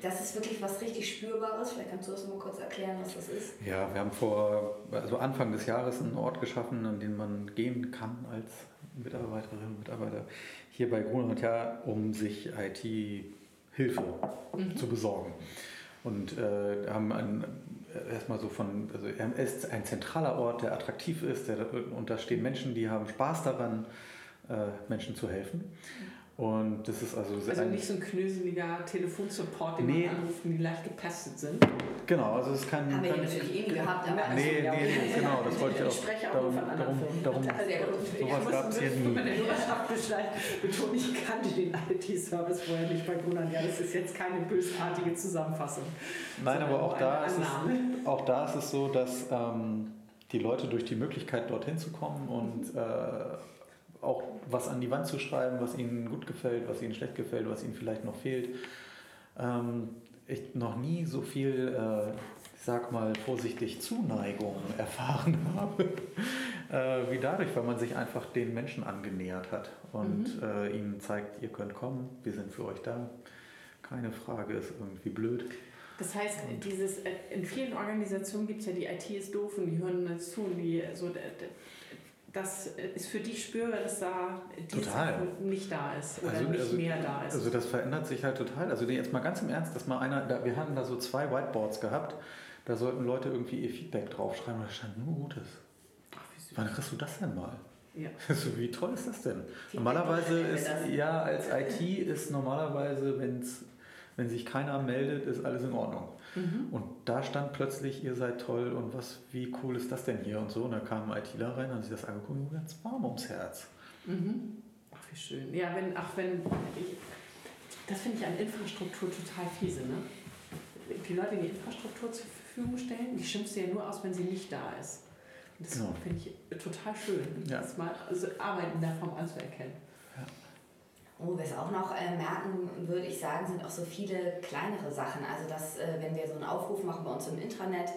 das ist wirklich was richtig Spürbares. Vielleicht kannst du das mal kurz erklären, was das ist. Ja, wir haben vor also Anfang des Jahres einen Ort geschaffen, an den man gehen kann als Mitarbeiterinnen und Mitarbeiter hier bei Grunewald, ja, um sich IT-Hilfe mhm. zu besorgen. Und äh, haben ein, erstmal so von, also er ist ein zentraler Ort, der attraktiv ist, der, und da stehen Menschen, die haben Spaß daran, äh, Menschen zu helfen. Und das ist also Also nicht so ein knöseliger Telefonsupport, den nee. man anruft, die leicht gepestet sind. Genau, also es kann. Haben wir hier natürlich eh nie gehabt, aber. Nee, nee, nee, *laughs* genau, das wollte ich auch. Spreche darum, von darum, darum, also, sowas gab es hier nie. Betone, ich kannte den IT-Service vorher nicht bei Grunern. Ja, das ist jetzt keine bösartige Zusammenfassung. Nein, aber auch da, ist es, auch da ist es so, dass ähm, die Leute durch die Möglichkeit, dorthin zu kommen und. Auch was an die Wand zu schreiben, was ihnen gut gefällt, was ihnen schlecht gefällt, was ihnen vielleicht noch fehlt. Ähm, ich noch nie so viel, äh, ich sag mal vorsichtig, Zuneigung *laughs* erfahren habe, äh, wie dadurch, weil man sich einfach den Menschen angenähert hat und mhm. äh, ihnen zeigt, ihr könnt kommen, wir sind für euch da. Keine Frage, ist irgendwie blöd. Das heißt, dieses, äh, in vielen Organisationen gibt es ja die IT ist doof und die hören dazu und die so das ist für dich spürbar, dass da die nicht da ist oder also, nicht also, mehr da ist. Also das verändert sich halt total. Also jetzt mal ganz im Ernst, dass mal einer, da, wir hatten da so zwei Whiteboards gehabt, da sollten Leute irgendwie ihr Feedback draufschreiben und da stand nur Gutes. Ach, Wann kriegst du das denn mal? Ja. *laughs* Also wie toll ist das denn? Feedback normalerweise ist, ja, als IT ist normalerweise, wenn's, wenn sich keiner meldet, ist alles in Ordnung. Mhm. Und da stand plötzlich, ihr seid toll und was, wie cool ist das denn hier und so. Und da kam ein ITler rein und sich das angeguckt und ganz warm ums Herz. Mhm. Ach, wie schön. Ja, wenn, ach, wenn, ich, das finde ich an Infrastruktur total fiese, ne? Die Leute, die Infrastruktur zur Verfügung stellen, die schimpfst du ja nur aus, wenn sie nicht da ist. Und das genau. finde ich total schön, ja. das mal also Arbeit in der Form anzuerkennen. Wo wir es auch noch äh, merken, würde ich sagen, sind auch so viele kleinere Sachen. Also, dass, äh, wenn wir so einen Aufruf machen bei uns im Intranet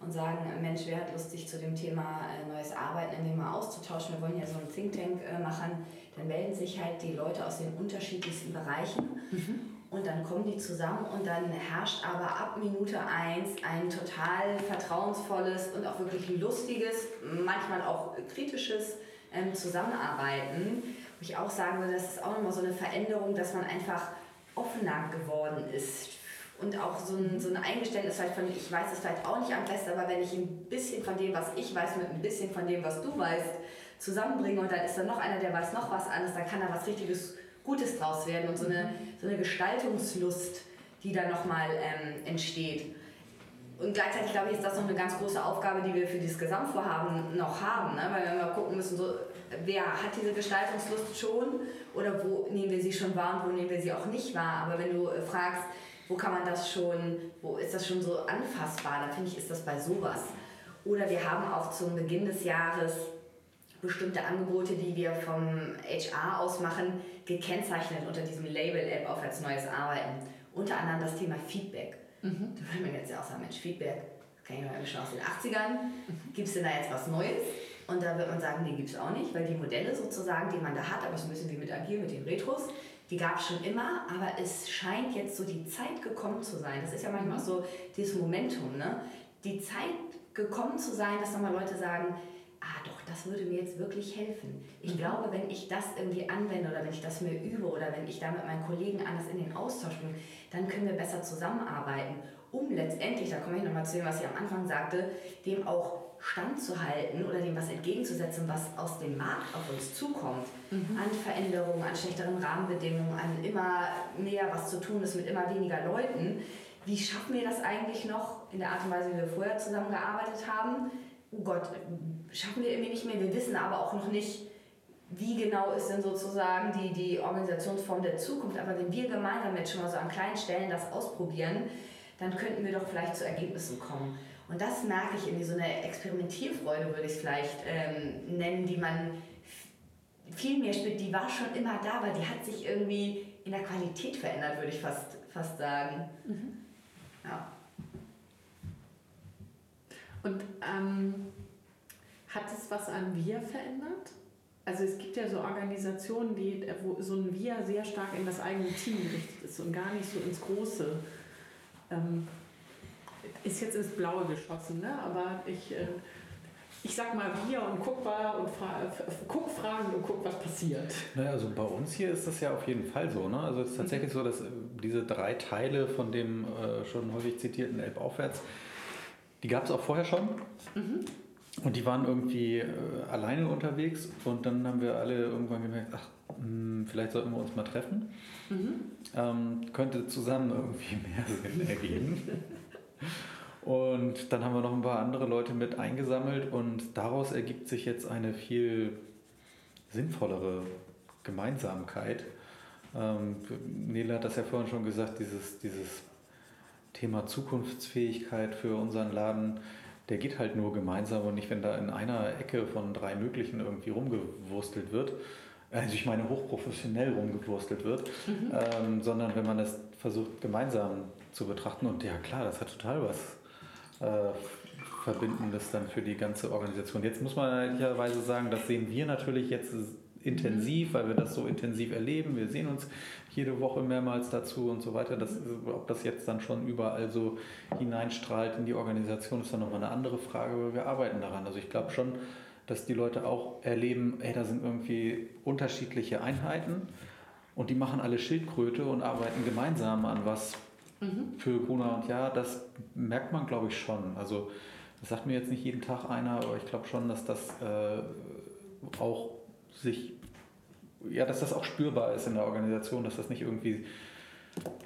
und sagen, Mensch, wer hat Lust, sich zu dem Thema äh, neues Arbeiten in dem mal auszutauschen, wir wollen ja so einen Think Tank äh, machen, dann melden sich halt die Leute aus den unterschiedlichsten Bereichen. Mhm. Und dann kommen die zusammen und dann herrscht aber ab Minute 1 ein total vertrauensvolles und auch wirklich lustiges, manchmal auch kritisches ähm, Zusammenarbeiten wo ich auch sagen würde, das ist auch nochmal so eine Veränderung, dass man einfach offener geworden ist. Und auch so ein, so ein Eingeständnis vielleicht von, ich weiß es vielleicht auch nicht am besten, aber wenn ich ein bisschen von dem, was ich weiß, mit ein bisschen von dem, was du weißt, zusammenbringe und dann ist da noch einer, der weiß noch was anderes, dann kann da was richtiges Gutes draus werden und so eine, so eine Gestaltungslust, die da nochmal ähm, entsteht. Und gleichzeitig glaube ich, ist das noch eine ganz große Aufgabe, die wir für dieses Gesamtvorhaben noch haben, ne? weil wir mal gucken müssen, so, wer hat diese Gestaltungslust schon oder wo nehmen wir sie schon wahr und wo nehmen wir sie auch nicht wahr. Aber wenn du äh, fragst, wo kann man das schon, wo ist das schon so anfassbar, dann finde ich, ist das bei sowas. Oder wir haben auch zum Beginn des Jahres bestimmte Angebote, die wir vom HR aus machen, gekennzeichnet unter diesem Label-App auf als neues Arbeiten. Unter anderem das Thema Feedback. Mhm. Da würde man jetzt ja auch sagen, Mensch, Feedback, kann ich mal schon aus den 80ern. Gibt es denn da jetzt was Neues? Und da wird man sagen, nee, gibt es auch nicht, weil die Modelle sozusagen, die man da hat, aber so ein bisschen wie mit Agil, mit den Retros, die gab es schon immer, aber es scheint jetzt so die Zeit gekommen zu sein. Das ist ja manchmal auch so dieses Momentum, ne? Die Zeit gekommen zu sein, dass nochmal Leute sagen, das würde mir jetzt wirklich helfen. Ich mhm. glaube, wenn ich das irgendwie anwende oder wenn ich das mir übe oder wenn ich da mit meinen Kollegen anders in den Austausch bin, dann können wir besser zusammenarbeiten, um letztendlich, da komme ich nochmal zu dem, was ich am Anfang sagte, dem auch standzuhalten oder dem was entgegenzusetzen, was aus dem Markt auf uns zukommt, mhm. an Veränderungen, an schlechteren Rahmenbedingungen, an immer mehr was zu tun ist mit immer weniger Leuten. Wie schaffen wir das eigentlich noch in der Art und Weise, wie wir vorher zusammengearbeitet haben? Oh Gott, schaffen wir irgendwie nicht mehr. Wir wissen aber auch noch nicht, wie genau ist denn sozusagen die, die Organisationsform der Zukunft. Aber wenn wir gemeinsam jetzt schon mal so an kleinen Stellen das ausprobieren, dann könnten wir doch vielleicht zu Ergebnissen kommen. Und das merke ich irgendwie so eine Experimentierfreude, würde ich es vielleicht ähm, nennen, die man viel mehr spielt. Die war schon immer da, aber die hat sich irgendwie in der Qualität verändert, würde ich fast, fast sagen. Mhm. Ja. Und ähm, Hat es was an Wir verändert? Also es gibt ja so Organisationen, die, wo so ein Wir sehr stark in das eigene Team gerichtet ist und gar nicht so ins Große. Ähm, ist jetzt ins Blaue geschossen, ne? aber ich, äh, ich sag mal wir und guck mal und fra guck fragen und guck, was passiert. Naja, also bei uns hier ist das ja auf jeden Fall so. Ne? Also es ist tatsächlich so, dass äh, diese drei Teile von dem äh, schon häufig zitierten Elbaufwärts, die gab es auch vorher schon. Mhm. Und die waren irgendwie äh, alleine unterwegs und dann haben wir alle irgendwann gemerkt, ach, mh, hm, vielleicht sollten wir uns mal treffen. Mhm. Ähm, könnte zusammen irgendwie *laughs* mehr Sinn ergeben. Und dann haben wir noch ein paar andere Leute mit eingesammelt und daraus ergibt sich jetzt eine viel sinnvollere Gemeinsamkeit. Ähm, Nele hat das ja vorhin schon gesagt, dieses, dieses Thema Zukunftsfähigkeit für unseren Laden, der geht halt nur gemeinsam und nicht, wenn da in einer Ecke von drei möglichen irgendwie rumgewurstelt wird. Also ich meine hochprofessionell rumgewurstelt wird, mhm. ähm, sondern wenn man es versucht gemeinsam zu betrachten und ja klar, das hat total was äh, Verbindendes dann für die ganze Organisation. Jetzt muss man ehrlicherweise sagen, das sehen wir natürlich jetzt intensiv, weil wir das so intensiv erleben. Wir sehen uns jede Woche mehrmals dazu und so weiter. Das, ob das jetzt dann schon überall so hineinstrahlt in die Organisation, ist dann nochmal eine andere Frage, aber wir arbeiten daran. Also ich glaube schon, dass die Leute auch erleben, ey, da sind irgendwie unterschiedliche Einheiten und die machen alle Schildkröte und arbeiten gemeinsam an was mhm. für Gruner und Ja. Das merkt man, glaube ich, schon. Also das sagt mir jetzt nicht jeden Tag einer, aber ich glaube schon, dass das äh, auch sich, ja, dass das auch spürbar ist in der Organisation, dass das nicht irgendwie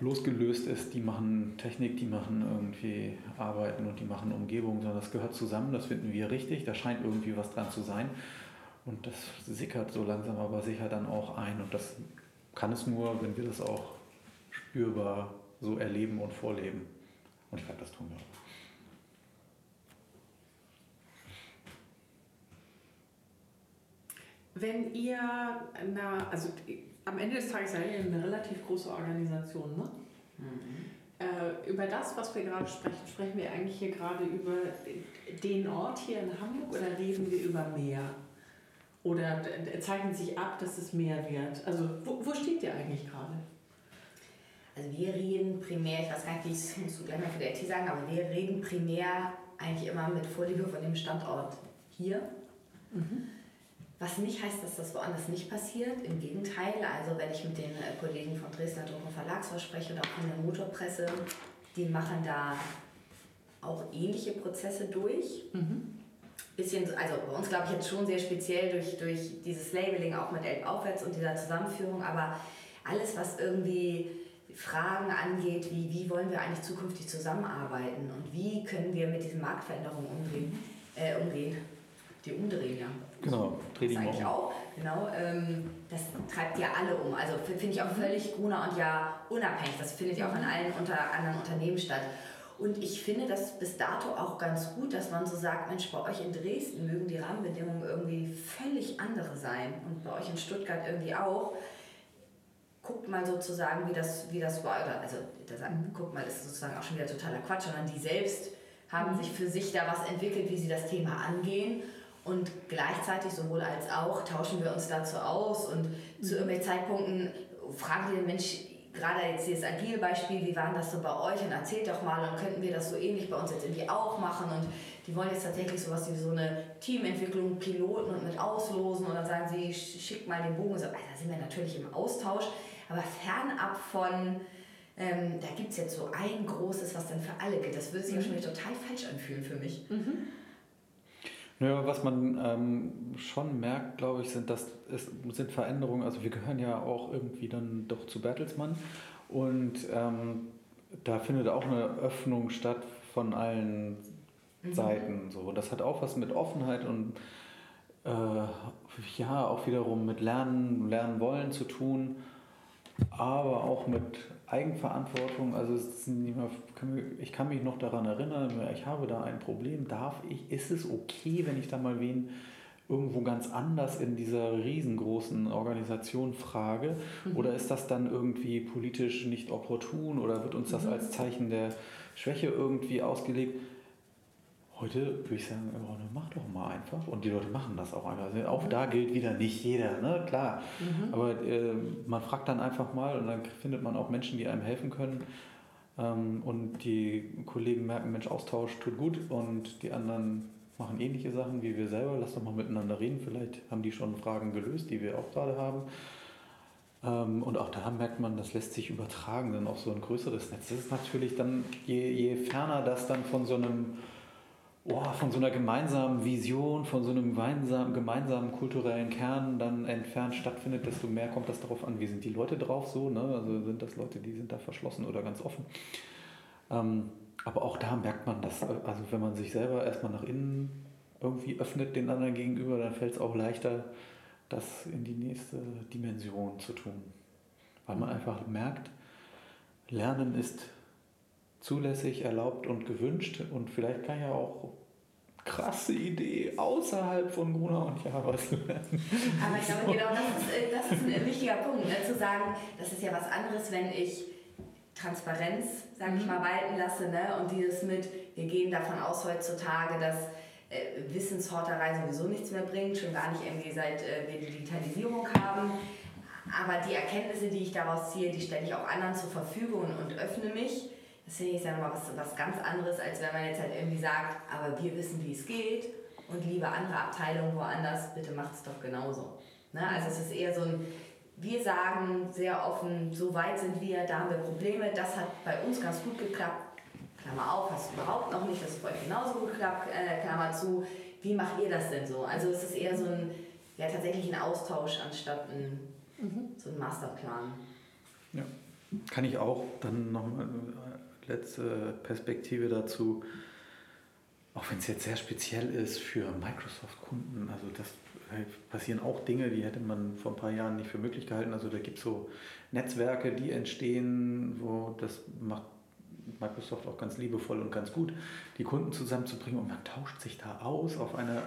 losgelöst ist, die machen Technik, die machen irgendwie Arbeiten und die machen Umgebung, sondern das gehört zusammen, das finden wir richtig, da scheint irgendwie was dran zu sein. Und das sickert so langsam aber sicher dann auch ein. Und das kann es nur, wenn wir das auch spürbar so erleben und vorleben. Und ich glaube, das tun wir auch. Wenn ihr, na, also am Ende des Tages seid ihr eine relativ große Organisation, ne? Mhm. Äh, über das, was wir gerade sprechen, sprechen wir eigentlich hier gerade über den Ort hier in Hamburg oder reden wir über mehr? Oder zeichnet sich ab, dass es mehr wird? Also wo, wo steht ihr eigentlich gerade? Also wir reden primär, ich weiß gar nicht, das musst du gleich mal für die IT sagen, aber wir reden primär eigentlich immer mit Vorliebe von dem Standort hier. Mhm. Was nicht heißt, dass das woanders nicht passiert. Im Gegenteil, also wenn ich mit den äh, Kollegen von Dresdner Druck- und Verlagshaus spreche oder auch von der Motorpresse, die machen da auch ähnliche Prozesse durch. Mhm. Bisschen, also bei uns glaube ich jetzt schon sehr speziell durch, durch dieses Labeling auch mit Elb aufwärts und dieser Zusammenführung, aber alles, was irgendwie Fragen angeht, wie, wie wollen wir eigentlich zukünftig zusammenarbeiten und wie können wir mit diesen Marktveränderungen umgehen, äh, umgehen die umdrehen, ja. Genau, dreh die eigentlich auch. Genau, ähm, das treibt ja alle um. Also finde ich auch völlig Gruner und ja unabhängig. Das findet ja auch in allen unter anderen Unternehmen statt. Und ich finde das bis dato auch ganz gut, dass man so sagt, Mensch, bei euch in Dresden mögen die Rahmenbedingungen irgendwie völlig andere sein und bei euch in Stuttgart irgendwie auch. Guckt mal sozusagen, wie das, wie das war. Oder, also, das, guckt mal, das ist sozusagen auch schon wieder totaler Quatsch, sondern die selbst haben sich für sich da was entwickelt, wie sie das Thema angehen und gleichzeitig, sowohl als auch, tauschen wir uns dazu aus und mhm. zu irgendwelchen Zeitpunkten fragen wir den Mensch, gerade jetzt dieses Agil-Beispiel, wie war das so bei euch und erzählt doch mal und könnten wir das so ähnlich bei uns jetzt irgendwie auch machen und die wollen jetzt tatsächlich sowas wie so eine Teamentwicklung, Piloten und mit auslosen und dann sagen sie, schickt mal den Bogen und so, da sind wir natürlich im Austausch, aber fernab von, ähm, da gibt es jetzt so ein großes, was dann für alle gilt, das würde sich mhm. schon total falsch anfühlen für mich. Mhm. Ja, was man ähm, schon merkt, glaube ich, sind, dass es sind Veränderungen. Also wir gehören ja auch irgendwie dann doch zu Bertelsmann und ähm, da findet auch eine Öffnung statt von allen mhm. Seiten. So, das hat auch was mit Offenheit und äh, ja auch wiederum mit Lernen, Lernen wollen zu tun, aber auch mit Eigenverantwortung, also ich kann mich noch daran erinnern, ich habe da ein Problem, darf ich, ist es okay, wenn ich da mal wen irgendwo ganz anders in dieser riesengroßen Organisation frage? Mhm. Oder ist das dann irgendwie politisch nicht opportun oder wird uns das mhm. als Zeichen der Schwäche irgendwie ausgelegt? Heute würde ich sagen, mach doch mal einfach. Und die Leute machen das auch einfach. Also auch da gilt wieder nicht jeder, ne? klar. Mhm. Aber äh, man fragt dann einfach mal und dann findet man auch Menschen, die einem helfen können. Ähm, und die Kollegen merken, Mensch, Austausch tut gut und die anderen machen ähnliche Sachen wie wir selber. Lass doch mal miteinander reden. Vielleicht haben die schon Fragen gelöst, die wir auch gerade haben. Ähm, und auch da merkt man, das lässt sich übertragen dann auf so ein größeres Netz. Das ist natürlich dann, je, je ferner das dann von so einem oh, von so einer gemeinsamen Vision, von so einem gemeinsamen, gemeinsamen kulturellen Kern dann entfernt stattfindet, desto mehr kommt das darauf an, wie sind die Leute drauf so. Ne? Also sind das Leute, die sind da verschlossen oder ganz offen. Ähm, aber auch da merkt man das, also wenn man sich selber erstmal nach innen irgendwie öffnet den anderen gegenüber, dann fällt es auch leichter, das in die nächste Dimension zu tun. Weil man einfach merkt, Lernen ist zulässig, erlaubt und gewünscht. Und vielleicht kann ja auch krasse Idee außerhalb von Gruner und Java zu lernen. Aber ich glaube, genau das ist, äh, das ist ein wichtiger Punkt, ne? zu sagen, das ist ja was anderes, wenn ich Transparenz, sage ich mhm. mal, walten lasse ne? und dieses mit, wir gehen davon aus heutzutage, dass äh, Wissenshorterei sowieso nichts mehr bringt, schon gar nicht irgendwie seit äh, wir die Digitalisierung haben. Aber die Erkenntnisse, die ich daraus ziehe, die stelle ich auch anderen zur Verfügung und öffne mich das finde ich ja nochmal was, was ganz anderes, als wenn man jetzt halt irgendwie sagt, aber wir wissen, wie es geht und liebe andere Abteilungen woanders, bitte macht es doch genauso. Ne? Also es ist eher so ein, wir sagen sehr offen, so weit sind wir, da haben wir Probleme, das hat bei uns ganz gut geklappt, Klammer auf, hast du überhaupt noch nicht, das ist bei euch genauso gut geklappt, äh, Klammer zu, wie macht ihr das denn so? Also es ist eher so ein, ja tatsächlich ein Austausch anstatt ein, mhm. so ein Masterplan. Ja, kann ich auch dann nochmal letzte Perspektive dazu, auch wenn es jetzt sehr speziell ist für Microsoft-Kunden, also das passieren auch Dinge, die hätte man vor ein paar Jahren nicht für möglich gehalten. Also da gibt es so Netzwerke, die entstehen, wo das macht Microsoft auch ganz liebevoll und ganz gut, die Kunden zusammenzubringen und man tauscht sich da aus auf einer,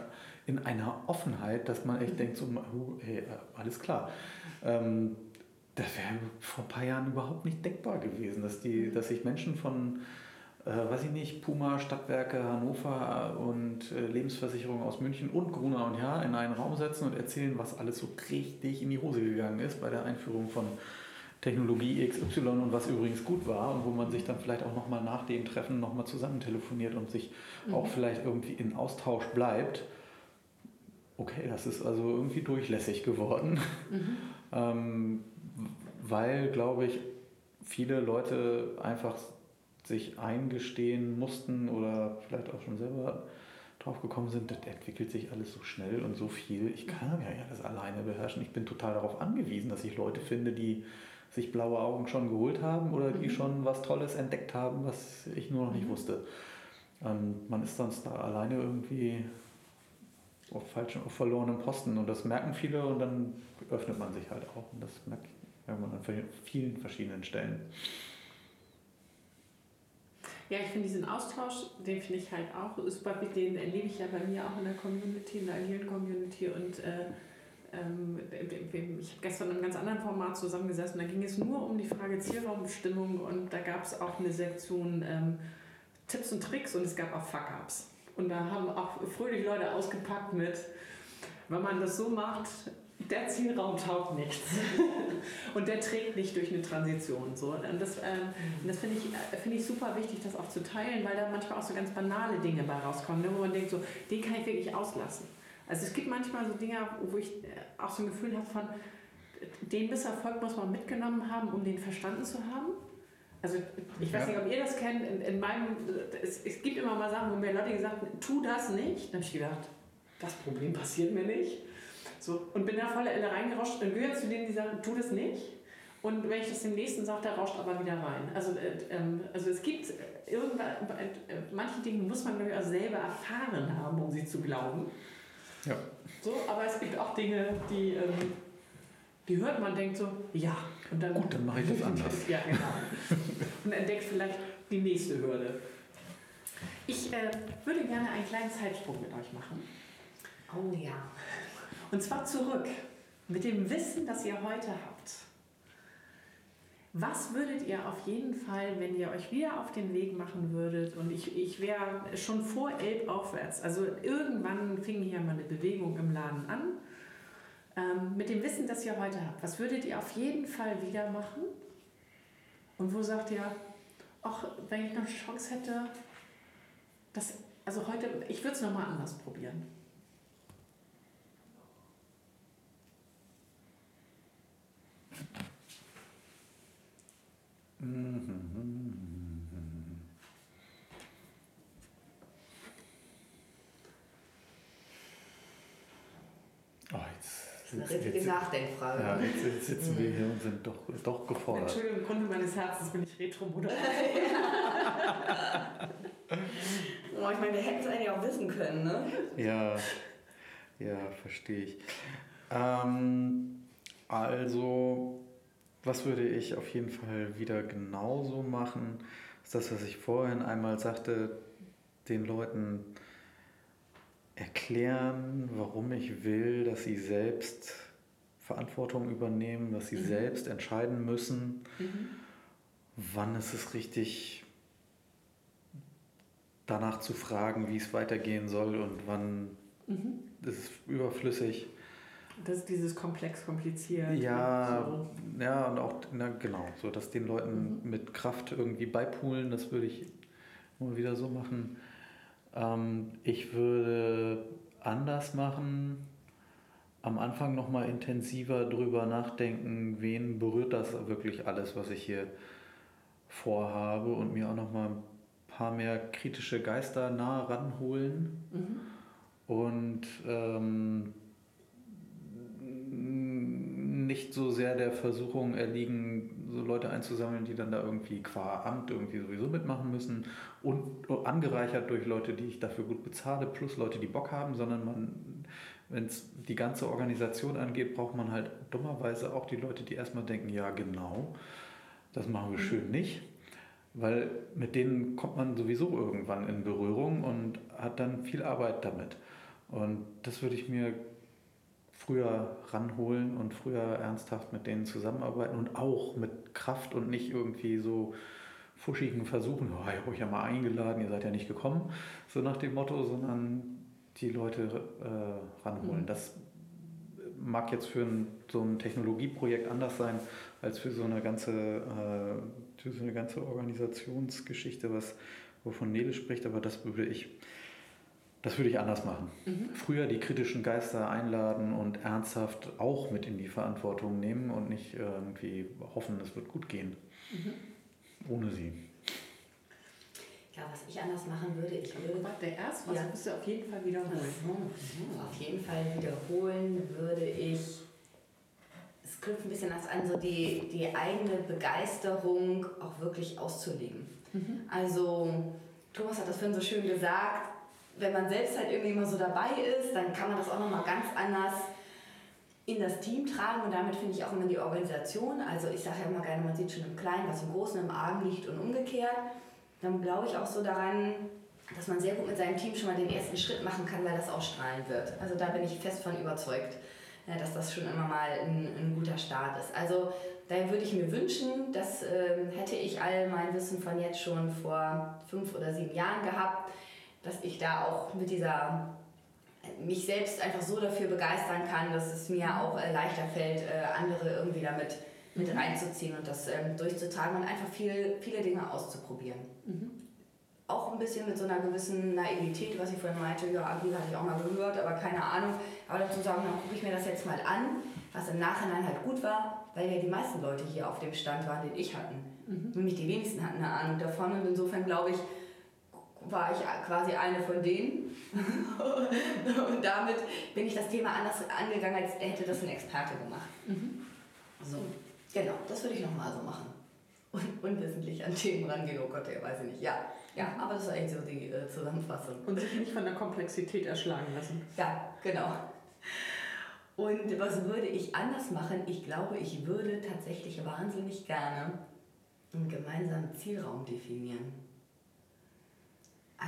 in einer Offenheit, dass man echt denkt, so, hey, alles klar. Ähm, das wäre vor ein paar Jahren überhaupt nicht denkbar gewesen, dass, die, dass sich Menschen von, äh, weiß ich nicht, Puma, Stadtwerke, Hannover und äh, Lebensversicherung aus München und Gruner und Ja in einen Raum setzen und erzählen, was alles so richtig in die Hose gegangen ist bei der Einführung von Technologie XY und was übrigens gut war und wo man sich dann vielleicht auch nochmal nach dem Treffen nochmal zusammen telefoniert und sich mhm. auch vielleicht irgendwie in Austausch bleibt. Okay, das ist also irgendwie durchlässig geworden. Mhm. ähm, weil, glaube ich, viele Leute einfach sich eingestehen mussten oder vielleicht auch schon selber drauf gekommen sind, das entwickelt sich alles so schnell und so viel. Ich kann ja das alleine beherrschen. Ich bin total darauf angewiesen, dass ich Leute finde, die sich blaue Augen schon geholt haben oder die mhm. schon was Tolles entdeckt haben, was ich nur noch nicht mhm. wusste. Ähm, man ist sonst da alleine irgendwie auf falschen, auf verlorenem Posten und das merken viele und dann öffnet man sich halt auch und das merkt man an vielen verschiedenen Stellen. Ja, ich finde diesen Austausch, den finde ich halt auch super den erlebe ich ja bei mir auch in der Community, in der agilen Community und äh, ähm, ich habe gestern in einem ganz anderen Format zusammengesessen, da ging es nur um die Frage Zielraumbestimmung und da gab es auch eine Sektion ähm, Tipps und Tricks und es gab auch Fuck-Ups. Und da haben auch fröhlich Leute ausgepackt mit, wenn man das so macht, der Zielraum taugt nichts. *laughs* und der trägt nicht durch eine Transition. So. Und das, ähm, das finde ich, äh, find ich super wichtig, das auch zu teilen, weil da manchmal auch so ganz banale Dinge bei rauskommen, ne, wo man denkt, so, den kann ich wirklich auslassen. Also es gibt manchmal so Dinge, wo ich äh, auch so ein Gefühl habe von, den Misserfolg muss man mitgenommen haben, um den verstanden zu haben. Also ich weiß ja. nicht, ob ihr das kennt, in, in meinem, es, es gibt immer mal Sachen, wo mir Leute gesagt haben, tu das nicht. Dann habe ich gedacht, das Problem passiert mir nicht. So, und bin da voller Elle reingerauscht und gehöre zu denen, die sagen, tu das nicht. Und wenn ich das dem nächsten sage, der rauscht aber wieder rein. Also, äh, ähm, also es gibt irgendwann, äh, manche Dinge muss man glaube ich, auch selber erfahren haben, um sie zu glauben. Ja. So, aber es gibt auch Dinge, die, ähm, die hört man denkt so, ja. Und dann, Gut, dann mache ich das *laughs* anders. ja, genau. und entdeckt vielleicht die nächste Hürde. Ich äh, würde gerne einen kleinen Zeitsprung mit euch machen. Oh ja. Und zwar zurück mit dem Wissen, das ihr heute habt. Was würdet ihr auf jeden Fall, wenn ihr euch wieder auf den Weg machen würdet, und ich, ich wäre schon vor Elb aufwärts, also irgendwann fing hier mal eine Bewegung im Laden an, ähm, mit dem Wissen, das ihr heute habt, was würdet ihr auf jeden Fall wieder machen? Und wo sagt ihr, ach, wenn ich noch eine Chance hätte, das, also heute, ich würde es nochmal anders probieren. Oh, jetzt, Das ist eine jetzt, richtige jetzt, Nachdenkfrage. ja, jetzt, jetzt sitzen wir hier und sind doch, doch gefordert. Entschuldigung, im Grunde meines Herzens bin ich Retro-Moderator. *laughs* Oh, ich meine, wir hätten es eigentlich auch wissen können, ne? Ja, ja, verstehe ich. Ähm, also, was würde ich auf jeden Fall wieder genauso machen? Ist das, was ich vorhin einmal sagte, den Leuten erklären, warum ich will, dass sie selbst Verantwortung übernehmen, dass sie Mhm. selbst entscheiden müssen, Mhm. wann ist es richtig, danach zu fragen, wie es weitergehen soll und wann Mhm. ist es überflüssig. Das ist dieses komplex kompliziert. Ja, So. ja, und auch, na, genau, so dass den Leuten Mhm. mit Kraft irgendwie beipulen, das würde ich mal wieder so machen. Ähm, ich würde anders machen, am Anfang nochmal intensiver drüber nachdenken, wen berührt das wirklich alles, was ich hier vorhabe und mir auch nochmal ein paar mehr kritische Geister nah ranholen Mhm. und ähm, nicht so sehr der Versuchung erliegen, so Leute einzusammeln, die dann da irgendwie qua Amt irgendwie sowieso mitmachen müssen und angereichert durch Leute, die ich dafür gut bezahle, plus Leute, die Bock haben, sondern man, wenn es die ganze Organisation angeht, braucht man halt dummerweise auch die Leute, die erstmal denken, ja genau, das machen wir schön nicht. Weil mit denen kommt man sowieso irgendwann in Berührung und hat dann viel Arbeit damit. Und das würde ich mir früher ranholen und früher ernsthaft mit denen zusammenarbeiten und auch mit Kraft und nicht irgendwie so fuschigen Versuchen, oh, ich habe euch ja mal eingeladen, ihr seid ja nicht gekommen, so nach dem Motto, sondern die Leute äh, ranholen. Mhm. Das mag jetzt für ein, so ein Technologieprojekt anders sein als für so eine ganze, äh, für so eine ganze Organisationsgeschichte, was, wovon Nele spricht, aber das würde ich, das würde ich anders machen. Mhm. Früher die kritischen Geister einladen und ernsthaft auch mit in die Verantwortung nehmen und nicht irgendwie hoffen, es wird gut gehen. Mhm. Ohne sie. Ja, was ich anders machen würde, ich würde Warte, erst was Ja. musst du auf jeden Fall wiederholen. Auf jeden Fall wiederholen würde ich, es knüpft ein bisschen das an, so die, die eigene Begeisterung auch wirklich auszuleben. Mhm. Also, Thomas hat das vorhin so schön gesagt, wenn man selbst halt irgendwie immer so dabei ist, dann kann man das auch nochmal ganz anders in das Team tragen und damit finde ich auch immer die Organisation. Also ich sage ja immer gerne, man sieht schon im Kleinen, was im Großen im Argen liegt und umgekehrt. Dann glaube ich auch so daran, dass man sehr gut mit seinem Team schon mal den ersten Schritt machen kann, weil das ausstrahlen wird. Also da bin ich fest von überzeugt, ja, dass das schon immer mal ein, ein guter Start ist. Also daher würde ich mir wünschen, das ähm, hätte ich all mein Wissen von jetzt schon vor fünf oder sieben Jahren gehabt, dass ich da auch mit dieser mich selbst einfach so dafür begeistern kann, dass es mir auch äh, leichter fällt, äh, andere irgendwie damit mit Mhm. reinzuziehen und das ähm, durchzutragen und einfach viel, viele Dinge auszuprobieren. Mhm. Auch ein bisschen mit so einer gewissen Naivität, was ich vorhin meinte, ja, agil hatte ich auch mal gehört, aber keine Ahnung. Aber dazu sagen, dann gucke ich mir das jetzt mal an, was im Nachhinein halt gut war, weil ja die meisten Leute hier auf dem Stand waren, den ich hatten. Mhm. Nämlich die wenigsten hatten eine Ahnung davon und insofern glaube ich, war ich quasi eine von denen. *laughs* und damit bin ich das Thema anders angegangen, als hätte das ein Experte gemacht. Mhm. So, genau, das würde ich nochmal so machen. Und unwissentlich an Themen rangehen, oh Gott, ja, weiß ich nicht. Ja, ja, aber das ist eigentlich so die äh, Zusammenfassung. Und sich nicht von der Komplexität erschlagen lassen. Ja, genau. Und was würde ich anders machen? Ich glaube, ich würde tatsächlich wahnsinnig gerne einen gemeinsamen Zielraum definieren.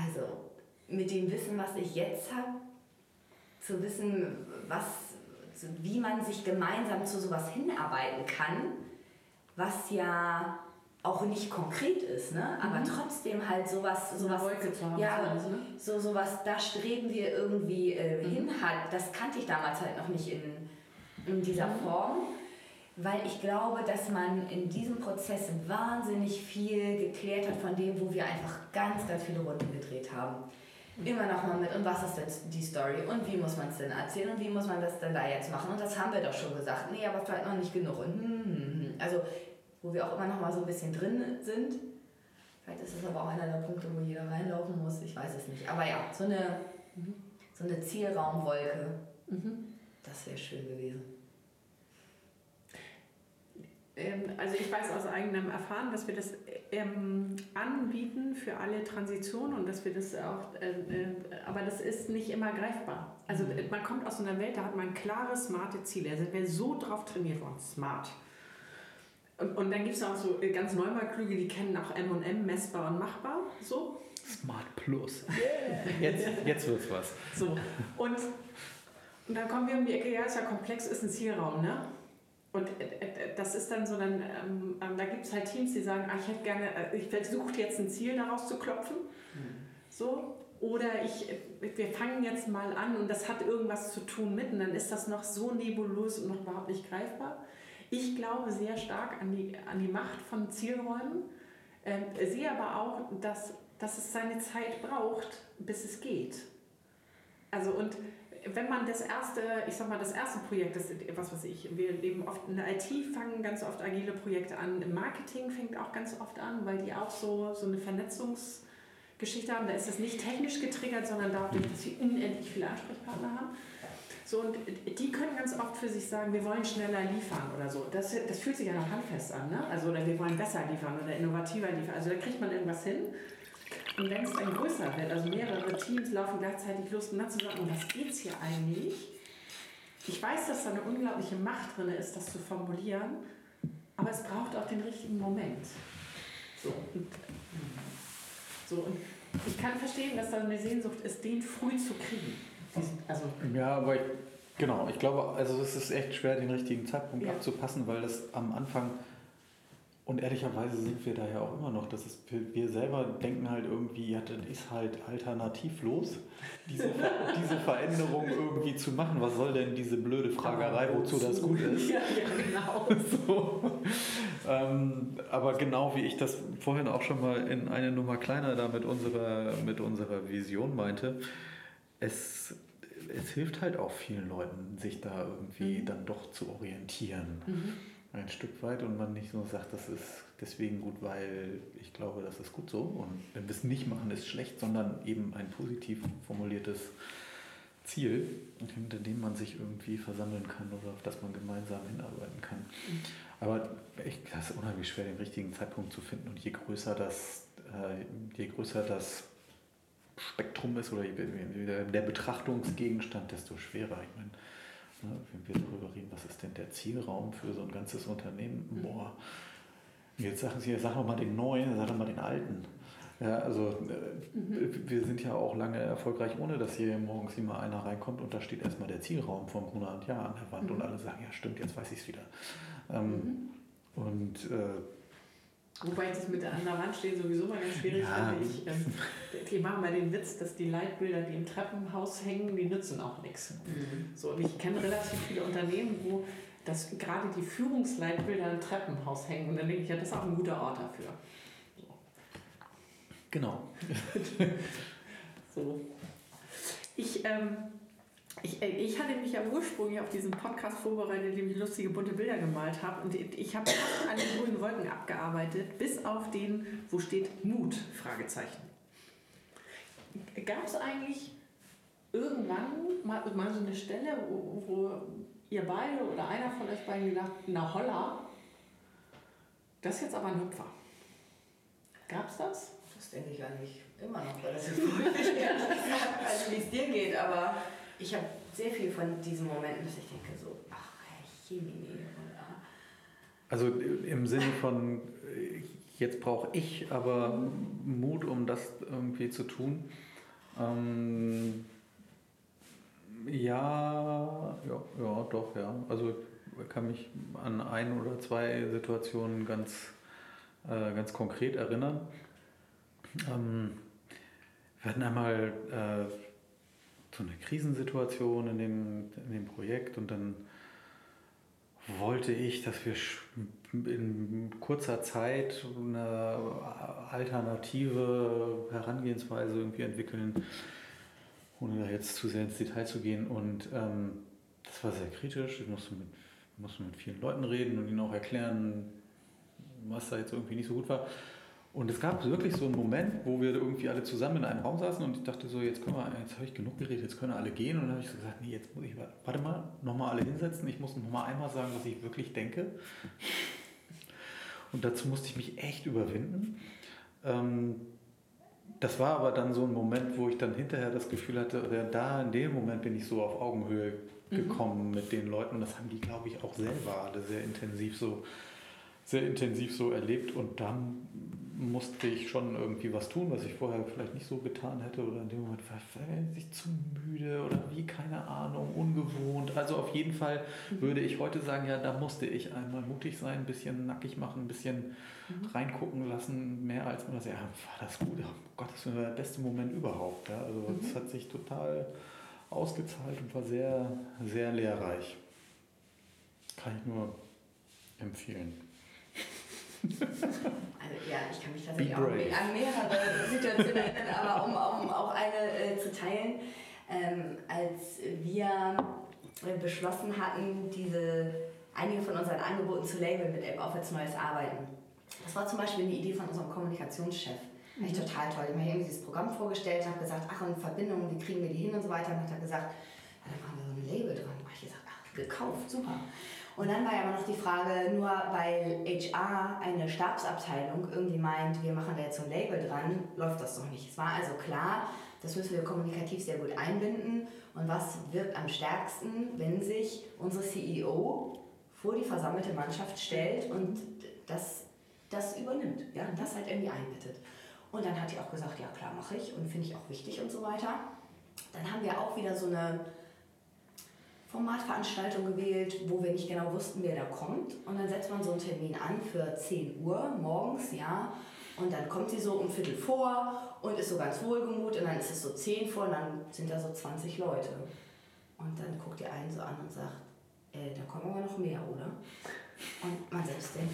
Also mit dem Wissen, was ich jetzt habe, zu wissen, was, wie man sich gemeinsam zu sowas hinarbeiten kann, was ja auch nicht konkret ist, ne? aber mhm. trotzdem halt sowas, sowas ja, alles, ne? so sowas, da streben wir irgendwie äh, mhm. hin hat. Das kannte ich damals halt noch nicht in, in dieser mhm. Form, weil ich glaube, dass man in diesem Prozess wahnsinnig viel geklärt hat von dem, wo wir einfach ganz, ganz viele Runden gedreht haben. Immer noch mal mit, und was ist denn die Story und wie muss man es denn erzählen und wie muss man das denn da jetzt machen und das haben wir doch schon gesagt, nee, aber vielleicht noch nicht genug und hm, hm, hm. also wo wir auch immer noch mal so ein bisschen drin sind. Vielleicht ist es aber auch einer der Punkte, wo jeder reinlaufen muss, ich weiß es nicht. Aber ja, so eine, mhm. so eine Zielraumwolke, mhm. das wäre schön gewesen. Ähm, also ich weiß aus eigenem Erfahren, dass wir das ähm, anbieten für alle Transitionen und dass wir das auch, äh, äh, aber das ist nicht immer greifbar. Also mhm. man kommt aus einer Welt, da hat man klare, smarte Ziele. Da sind wir so drauf trainiert worden, smart. Und, und dann gibt es auch so äh, ganz Neumarklüge, die kennen auch M&M, messbar und machbar. So. Smart Plus. Yeah. Jetzt, jetzt wird's was. So. Und, und dann kommen wir um die Ecke, ja, ist ja komplex, ist ein Zielraum, ne? Und äh, äh, das ist dann so, dann, ähm, ähm da gibt es halt Teams, die sagen, ah, ich hätte gerne, ich versuche jetzt ein Ziel daraus zu klopfen. Mhm. So. Oder ich, wir fangen jetzt mal an und das hat irgendwas zu tun mit und dann ist das noch so nebulös und noch überhaupt nicht greifbar. Ich glaube sehr stark an die, an die Macht von Zielräumen, äh, sehe aber auch, dass, dass es seine Zeit braucht, bis es geht. Also und wenn man das erste, ich sag mal, das erste Projekt, das, was weiß ich, wir leben oft in der IT, fangen ganz oft agile Projekte an, im Marketing fängt auch ganz oft an, weil die auch so, so eine Vernetzungsgeschichte haben. Da ist das nicht technisch getriggert, sondern dadurch, dass sie unendlich viele Ansprechpartner haben. So, und die können ganz oft für sich sagen, wir wollen schneller liefern oder so. Das, das fühlt sich ja noch handfest an, ne? Also, oder wir wollen besser liefern oder innovativer liefern. Also, da kriegt man irgendwas hin. Und wenn es dann größer wird, also mehrere Teams laufen gleichzeitig los, und dann zu sagen, um was geht es hier eigentlich? Ich weiß, dass da eine unglaubliche Macht drin ist, das zu formulieren, aber es braucht auch den richtigen Moment. So, und, so, und ich kann verstehen, dass da eine Sehnsucht ist, den früh zu kriegen. Also ja, aber ich, genau, ich glaube, also es ist echt schwer, den richtigen Zeitpunkt ja. abzupassen, weil das am Anfang und ehrlicherweise sind wir da ja auch immer noch. Das ist, wir selber denken halt irgendwie, ja, das ist halt alternativlos, diese, *laughs* diese Veränderung irgendwie zu machen. Was soll denn diese blöde Fragerei, wozu das gut ist? *laughs* Ja, ja genau. *laughs* So. Ähm, aber genau wie ich das vorhin auch schon mal in eine Nummer kleiner da mit unserer, mit unserer Vision meinte, es es hilft halt auch vielen Leuten, sich da irgendwie mhm. dann doch zu orientieren. Mhm. Ein Stück weit und man nicht so sagt, das ist deswegen gut, weil ich glaube, das ist gut so. Und wenn wir es nicht machen, ist schlecht, sondern eben ein positiv formuliertes Ziel, hinter dem man sich irgendwie versammeln kann oder auf das man gemeinsam hinarbeiten kann. Mhm. Aber ich, das ist unheimlich schwer, den richtigen Zeitpunkt zu finden. Und je größer das, äh, je größer das Spektrum ist oder der Betrachtungsgegenstand, desto schwerer. Ich meine, ne, wenn wir darüber reden, was ist denn der Zielraum für so ein ganzes Unternehmen? Mhm. Boah, jetzt sagen Sie, sag doch mal den neuen, sag doch mal den alten. Ja, also äh, mhm. wir sind ja auch lange erfolgreich, ohne dass hier morgens immer einer reinkommt und da steht erstmal der Zielraum von Gruner und Ja an der Wand mhm. und alle sagen, ja stimmt, jetzt weiß ich es wieder. Ähm, mhm. Und äh, Wobei das mit der an der Wand stehen sowieso mal ganz schwierig ja. finde. Ich, ähm, die machen mal den Witz, dass die Leitbilder, die im Treppenhaus hängen, die nützen auch nichts. Mhm. So, und ich kenne relativ viele Unternehmen, wo das, gerade die Führungsleitbilder im Treppenhaus hängen. Und dann denke ich, ja, das ist auch ein guter Ort dafür. So. Genau. *laughs* so. Ich ähm, ich, äh, ich hatte mich ja ursprünglich auf diesen Podcast vorbereitet, indem ich lustige bunte Bilder gemalt habe. Und ich habe den grünen Wolken abgearbeitet, bis auf den, wo steht Mut? Fragezeichen. Gab es eigentlich irgendwann mal, mal so eine Stelle, wo, wo ihr beide oder einer von euch beiden gedacht, na holla, das ist jetzt aber ein Hüpfer. Gab es das? Das denke ich eigentlich immer noch relativ häufig. also wie es dir geht, aber ich habe sehr viel von diesen Momenten, dass ich denke so, ach, Chemie. Also im Sinne von, jetzt brauche ich aber Mut, um das irgendwie zu tun. Ähm, ja, ja, ja, doch, ja. Also kann mich an ein oder zwei Situationen ganz, äh, ganz konkret erinnern. Ähm, wir hatten einmal äh, so eine Krisensituation in dem, in dem Projekt und dann wollte ich, dass wir in kurzer Zeit eine alternative Herangehensweise irgendwie entwickeln, ohne da jetzt zu sehr ins Detail zu gehen. Und ähm, das war sehr kritisch. Ich musste mit, musste mit vielen Leuten reden und ihnen auch erklären, was da jetzt irgendwie nicht so gut war. Und es gab wirklich so einen Moment, wo wir irgendwie alle zusammen in einem Raum saßen und ich dachte so, jetzt, können wir, jetzt habe ich genug geredet, jetzt können alle gehen. Und dann habe ich so gesagt, nee, jetzt muss ich, warte mal, nochmal alle hinsetzen. Ich muss nochmal einmal sagen, was ich wirklich denke. Und dazu musste ich mich echt überwinden. Ähm, das war aber dann so ein Moment, wo ich dann hinterher das Gefühl hatte, da in dem Moment bin ich so auf Augenhöhe mhm. gekommen mhm. mit den Leuten. Und das haben die, glaube ich, auch selber alle sehr intensiv so, sehr intensiv so erlebt. Und dann musste ich schon irgendwie was tun, was ich vorher vielleicht nicht so getan hätte oder in dem Moment war ich zu müde oder wie, keine Ahnung, ungewohnt. Also auf jeden Fall mhm. würde ich heute sagen, ja, da musste ich einmal mutig sein, ein bisschen nackig machen, ein bisschen mhm. reingucken lassen, mehr als man das, ja, war das gut, oh Gott, das war der beste Moment überhaupt. Ja. Also es mhm. hat sich total ausgezahlt und war sehr, sehr lehrreich. Kann ich nur empfehlen. Also ja, ich kann mich tatsächlich auch an mehrere Situationen erinnern, aber um, um auch eine äh, zu teilen, ähm, als wir beschlossen hatten, diese, einige von unseren Angeboten zu labeln mit App auf als neues Arbeiten. Das war zum Beispiel eine Idee von unserem Kommunikationschef. Mhm. Echt total toll. Ich habe mir dieses Programm vorgestellt, habe gesagt, ach und Verbindungen, wie kriegen wir die hin und so weiter. Und hat er gesagt, ja, da machen wir so ein Label dran. Da habe ich gesagt, ach, gekauft, super. Und dann war ja aber noch die Frage, nur weil HR eine Stabsabteilung irgendwie meint, wir machen da jetzt so ein Label dran, läuft das doch nicht. Es war also klar, das müssen wir kommunikativ sehr gut einbinden. Und was wirkt am stärksten, wenn sich unsere CEO vor die versammelte Mannschaft stellt und das, das übernimmt, ja, und das halt irgendwie einbettet. Und dann hat die auch gesagt, ja klar, mache ich und finde ich auch wichtig und so weiter. Dann haben wir auch wieder so eine Formatveranstaltung gewählt, wo wir nicht genau wussten, wer da kommt. Und dann setzt man so einen Termin an für 10 Uhr morgens, ja. Und dann kommt sie so um Viertel vor und ist so ganz wohlgemut. Und dann ist es so 10 vor und dann sind da so 20 Leute. Und dann guckt ihr einen so an und sagt, äh, da kommen aber noch mehr, oder? Und man selbst denkt,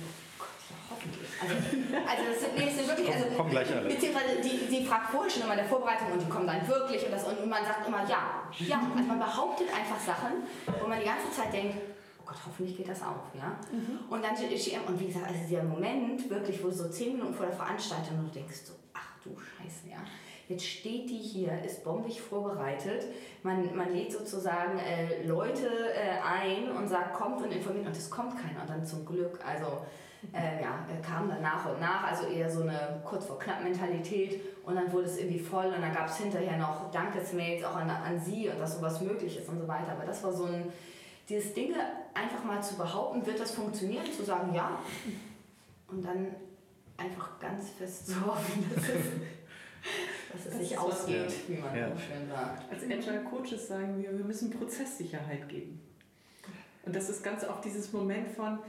hoffentlich. Also, also das sind, nee, das sind wirklich, also, kommen gleich alle. beziehungsweise die, die fragt vorher schon immer in der Vorbereitung und die kommen dann wirklich und, das, und man sagt immer ja. Ja, also man behauptet einfach Sachen, wo man die ganze Zeit denkt, oh Gott, hoffentlich geht das auf, ja. Mhm. Und dann, und wie gesagt, also dieser Moment wirklich, wo du so zehn Minuten vor der Veranstaltung und du denkst so, ach du Scheiße, ja. Jetzt steht die hier, ist bombig vorbereitet. Man, man lädt sozusagen äh, Leute äh, ein und sagt, kommt und informiert und es kommt keiner. Und dann zum Glück, also äh, ja, kam dann nach und nach, also eher so eine kurz vor knapp Mentalität und dann wurde es irgendwie voll und dann gab es hinterher noch Dankesmails auch an, an sie und dass sowas möglich ist und so weiter. Aber das war so ein, dieses Dinge einfach mal zu behaupten, wird das funktionieren, zu sagen ja und dann einfach ganz fest zu hoffen, dass es, *laughs* dass es das sich ausgeht, ja. wie man ja. so schön sagt. Als Agile Coaches sagen wir, wir müssen Prozesssicherheit geben. Und das ist ganz oft dieses Moment von,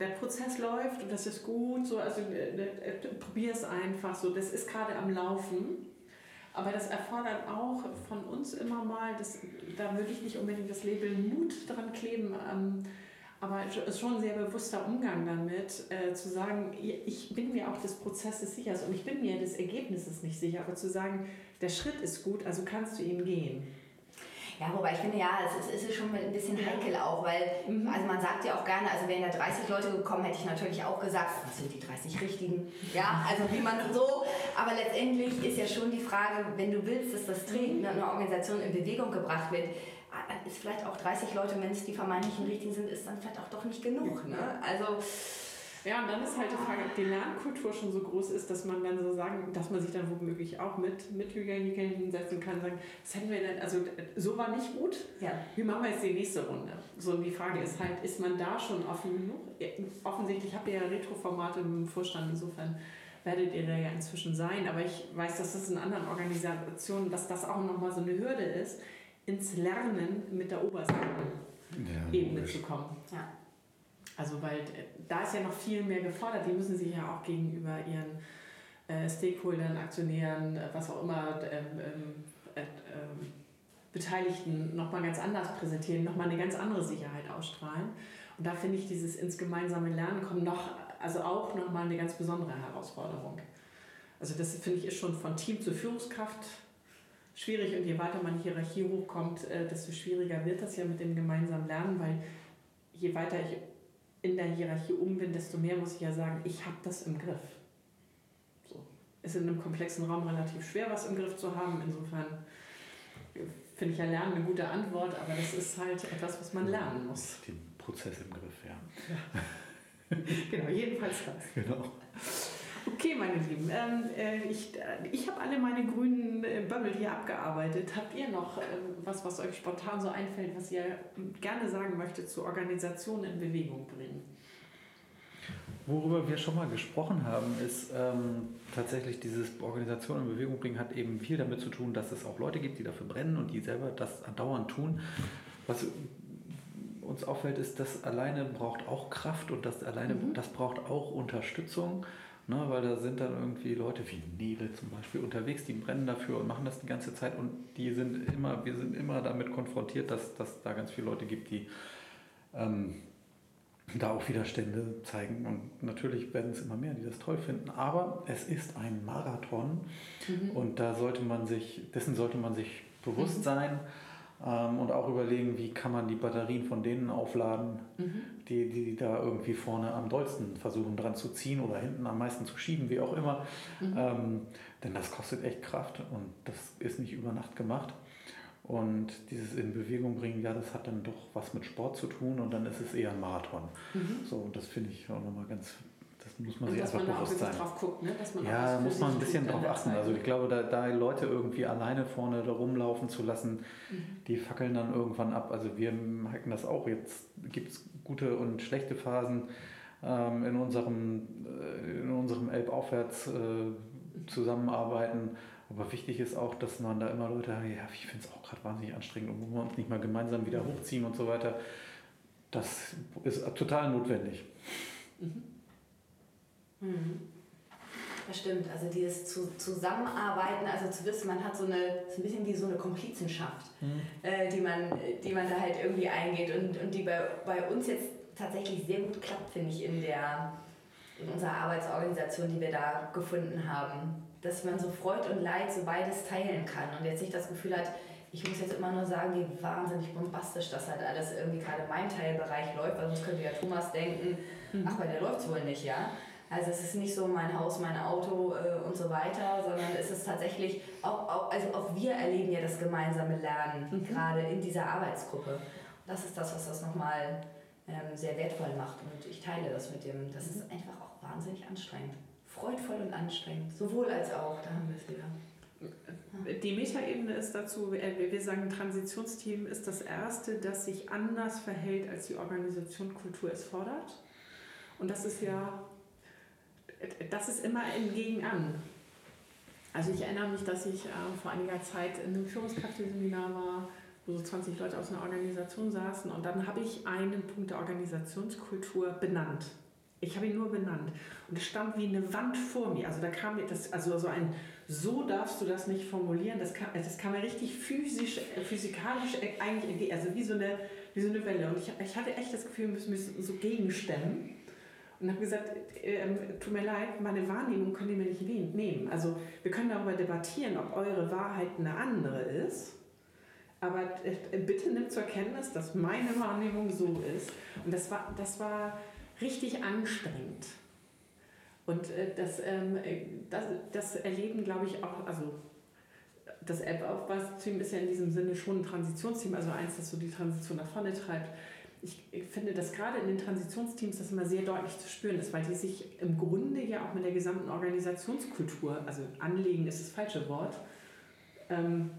der Prozess läuft und das ist gut, so, also äh, äh, probier es einfach so, das ist gerade am Laufen. Aber das erfordert auch von uns immer mal, das, da würde ich nicht unbedingt das Label Mut dran kleben, ähm, aber es ist schon ein sehr bewusster Umgang damit, äh, zu sagen, ich bin mir auch des Prozesses sicher und ich bin mir des Ergebnisses nicht sicher, aber zu sagen, der Schritt ist gut, also kannst du ihn gehen. Ja, wobei ich finde, ja, es ist, ist schon ein bisschen heikel auch, weil, mhm. also man sagt ja auch gerne, also wären da 30 Leute gekommen, hätte ich natürlich auch gesagt, was sind die 30 Richtigen? Ja, also wie man so, aber letztendlich ist ja schon die Frage, wenn du willst, dass das Training eine Organisation in Bewegung gebracht wird, ist vielleicht auch 30 Leute, wenn es die vermeintlichen Richtigen sind, ist dann vielleicht auch doch nicht genug. Ne? Also ja, und dann ist halt die Frage, ob die Lernkultur schon so groß ist, dass man dann so sagen, dass man sich dann womöglich auch mit, mit Hygiene hinsetzen kann, sagen, was hätten wir denn, also so war nicht gut, ja. wie machen wir jetzt die nächste Runde? So, und die Frage ist halt, ist man da schon offen genug? Offensichtlich habt ihr ja Retroformate im Vorstand, insofern werdet ihr da ja inzwischen sein, aber ich weiß, dass das in anderen Organisationen, dass das auch nochmal so eine Hürde ist, ins Lernen mit der Oberseite ja, Ebene zu kommen. Ja. Also weil äh, da ist ja noch viel mehr gefordert. Die müssen sich ja auch gegenüber ihren äh, Stakeholdern, Aktionären, äh, was auch immer, ähm, ähm, äh, ähm, Beteiligten nochmal ganz anders präsentieren, nochmal eine ganz andere Sicherheit ausstrahlen. Und da finde ich dieses ins gemeinsame Lernen kommen noch, also auch nochmal eine ganz besondere Herausforderung. Also das finde ich ist schon von Team zur Führungskraft schwierig und je weiter man die Hierarchie hochkommt, äh, desto schwieriger wird das ja mit dem gemeinsamen Lernen, weil je weiter ich in der Hierarchie um bin, desto mehr muss ich ja sagen, ich habe das im Griff. So. Ist in einem komplexen Raum relativ schwer, was im Griff zu haben. Insofern finde ich ja Lernen eine gute Antwort, aber das ist halt etwas, was man lernen muss. Den Prozess im Griff, ja. ja. *laughs* genau, jedenfalls das. Genau. Okay, meine Lieben, ähm, äh, ich, äh, ich habe alle meine grünen äh, Bömmel hier abgearbeitet. Habt ihr noch äh, was, was euch spontan so einfällt, was ihr gerne sagen möchtet zu Organisationen in Bewegung bringen? Worüber wir schon mal gesprochen haben, ist ähm, tatsächlich dieses Organisation in Bewegung bringen hat eben viel damit zu tun, dass es auch Leute gibt, die dafür brennen und die selber das andauernd tun. Was uns auffällt, ist, das alleine braucht auch Kraft und das alleine, mhm. das braucht auch Unterstützung. Ne, weil da sind dann irgendwie Leute wie Nele zum Beispiel unterwegs, die brennen dafür und machen das die ganze Zeit und die sind immer, wir sind immer damit konfrontiert, dass, dass da ganz viele Leute gibt, die ähm, da auch Widerstände zeigen. Und natürlich werden es immer mehr, die das toll finden. Aber es ist ein Marathon mhm. und da sollte man sich, dessen sollte man sich bewusst mhm. Ähm, und auch überlegen, wie kann man die Batterien von denen aufladen, mhm. die, die da irgendwie vorne am dollsten versuchen dran zu ziehen oder hinten am meisten zu schieben, wie auch immer. Mhm. Ähm, denn das kostet echt Kraft und das ist nicht über Nacht gemacht. Und dieses in Bewegung bringen, ja, das hat dann doch was mit Sport zu tun und dann ist es eher ein Marathon. Mhm. So, und das finde ich auch nochmal ganz muss man und sich einfach bewusst sein. Drauf guckt, ne? dass man ja, da muss man ein bisschen drauf achten. Also ich glaube, da, da Leute irgendwie alleine vorne da rumlaufen zu lassen, mhm. die fackeln dann irgendwann ab. Also wir merken das auch. Jetzt gibt es gute und schlechte Phasen ähm, in unserem, äh, in unserem Elbaufwärts äh, zusammenarbeiten. Aber wichtig ist auch, dass man da immer Leute haben, ja, ich finde es auch gerade wahnsinnig anstrengend und wo wir uns nicht mal gemeinsam wieder hochziehen und so weiter. Das ist total notwendig. Mhm. Mhm. Das stimmt, also dieses zu, Zusammenarbeiten, also zu wissen, man hat so eine, so ein bisschen wie so eine Komplizenschaft, mhm. äh, die, man, die man da halt irgendwie eingeht und, und die bei, bei uns jetzt tatsächlich sehr gut klappt, finde ich, in, der, in unserer Arbeitsorganisation, die wir da gefunden haben. Dass man so Freud und Leid so beides teilen kann und jetzt nicht das Gefühl hat, ich muss jetzt immer nur sagen, wie wahnsinnig bombastisch das halt alles irgendwie gerade in meinem Teilbereich läuft, weil sonst könnte ja Thomas denken, mhm. ach, bei der läuft es wohl nicht, ja. Also es ist nicht so mein Haus, mein Auto äh, und so weiter, sondern es ist tatsächlich, auch, auch, also auch wir erleben ja das gemeinsame Lernen, mhm. gerade in dieser Arbeitsgruppe. Und das ist das, was das nochmal ähm, sehr wertvoll macht. Und ich teile das mit dem, das ist einfach auch wahnsinnig anstrengend. Freudvoll und anstrengend, sowohl als auch, da haben wir es wieder. Die Metaebene ist dazu, wir sagen, Transitionsteam ist das erste, das sich anders verhält, als die Organisationskultur es fordert. Und das ist ja das ist immer im Gegen an. Also ich erinnere mich, dass ich äh, vor einiger Zeit in einem Führungskräfteseminar war, wo so 20 Leute aus einer Organisation saßen und dann habe ich einen Punkt der Organisationskultur benannt. Ich habe ihn nur benannt und es stand wie eine Wand vor mir. Also da kam mir das, also so ein, so darfst du das nicht formulieren. Das kam, das kam mir richtig physisch, physikalisch eigentlich, also wie so eine, wie so eine Welle. Und ich, ich hatte echt das Gefühl, wir müssen so gegenstemmen und habe gesagt, äh, tut mir leid, meine Wahrnehmung könnt ihr mir nicht nehmen. Also wir können darüber debattieren, ob eure Wahrheit eine andere ist. Aber äh, bitte nimmt zur Kenntnis, dass meine Wahrnehmung so ist. Und das war, das war richtig anstrengend. Und äh, das, ähm, äh, das, das erleben, glaube ich, auch, also das App-Aufbausteam ist ja in diesem Sinne schon ein Transitionsteam, also eins, das so die Transition nach vorne treibt ich, finde, dass gerade in den Transitionsteams das immer sehr deutlich zu spüren ist, weil die sich im Grunde ja auch mit der gesamten Organisationskultur, also anlegen ist das falsche Wort, ähm,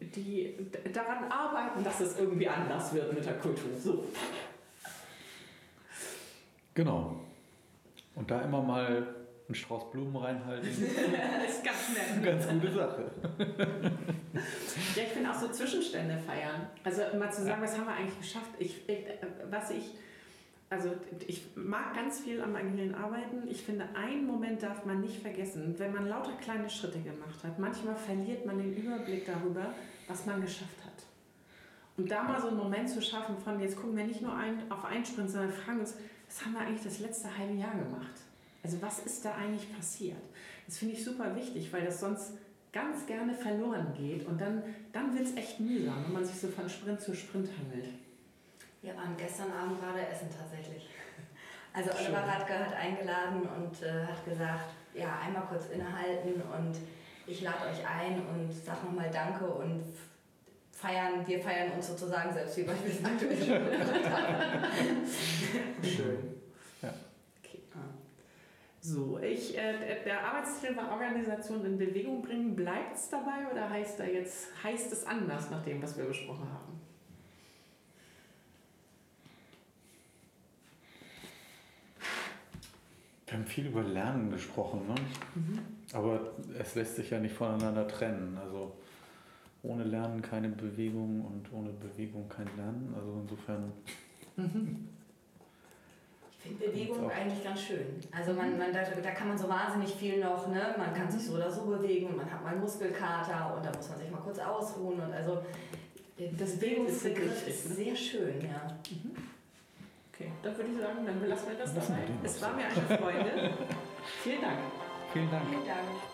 die daran arbeiten, dass es irgendwie anders wird mit der Kultur. So. Genau. Und da immer mal einen Strauß Blumen reinhalten. das *laughs* ist ganz nett. *laughs* Ganz gute Sache. ja, ich finde auch so Zwischenstände feiern. Also mal zu sagen, was haben wir eigentlich geschafft? Ich, ich, was ich, also ich mag ganz viel am agilen Arbeiten. Ich finde, einen Moment darf man nicht vergessen. Wenn man lauter kleine Schritte gemacht hat, manchmal verliert man den Überblick darüber, was man geschafft hat. Und da mal so einen Moment zu schaffen von, jetzt gucken wir nicht nur ein, auf einen Sprint, sondern fragen uns, was haben wir eigentlich das letzte halbe Jahr gemacht? Also was ist da eigentlich passiert? Das finde ich super wichtig, weil das sonst ganz gerne verloren geht und dann, dann wird es echt mühsam, wenn man sich so von Sprint zu Sprint hangelt. Wir waren gestern Abend gerade essen tatsächlich. *laughs* Also Oliver Radke hat eingeladen und äh, hat gesagt, ja, einmal kurz innehalten und ich lade euch ein und sag nochmal Danke und feiern, wir feiern uns sozusagen selbst, wie wir es aktuell schon gemacht haben. Schön. So, ich, äh, der Arbeitstitel war Organisation in Bewegung bringen. Bleibt es dabei oder heißt, er jetzt, heißt es anders nach dem, was wir besprochen haben? Wir haben viel über Lernen gesprochen, ne? Mhm. aber es lässt sich ja nicht voneinander trennen. Also ohne Lernen keine Bewegung und ohne Bewegung kein Lernen. Also insofern. Ich finde Bewegung eigentlich ganz schön. Also man, man, da, da kann man so wahnsinnig viel noch, ne? man kann sich so oder so bewegen und man hat mal einen Muskelkater und da muss man sich mal kurz ausruhen. Und also das Bewegungsbegriff ist ne? sehr schön, ja. Mhm. Okay, dann würde ich sagen, dann belassen wir das dabei. Es war mir eine Freude. *laughs* Vielen Dank. Vielen Dank. Vielen Dank.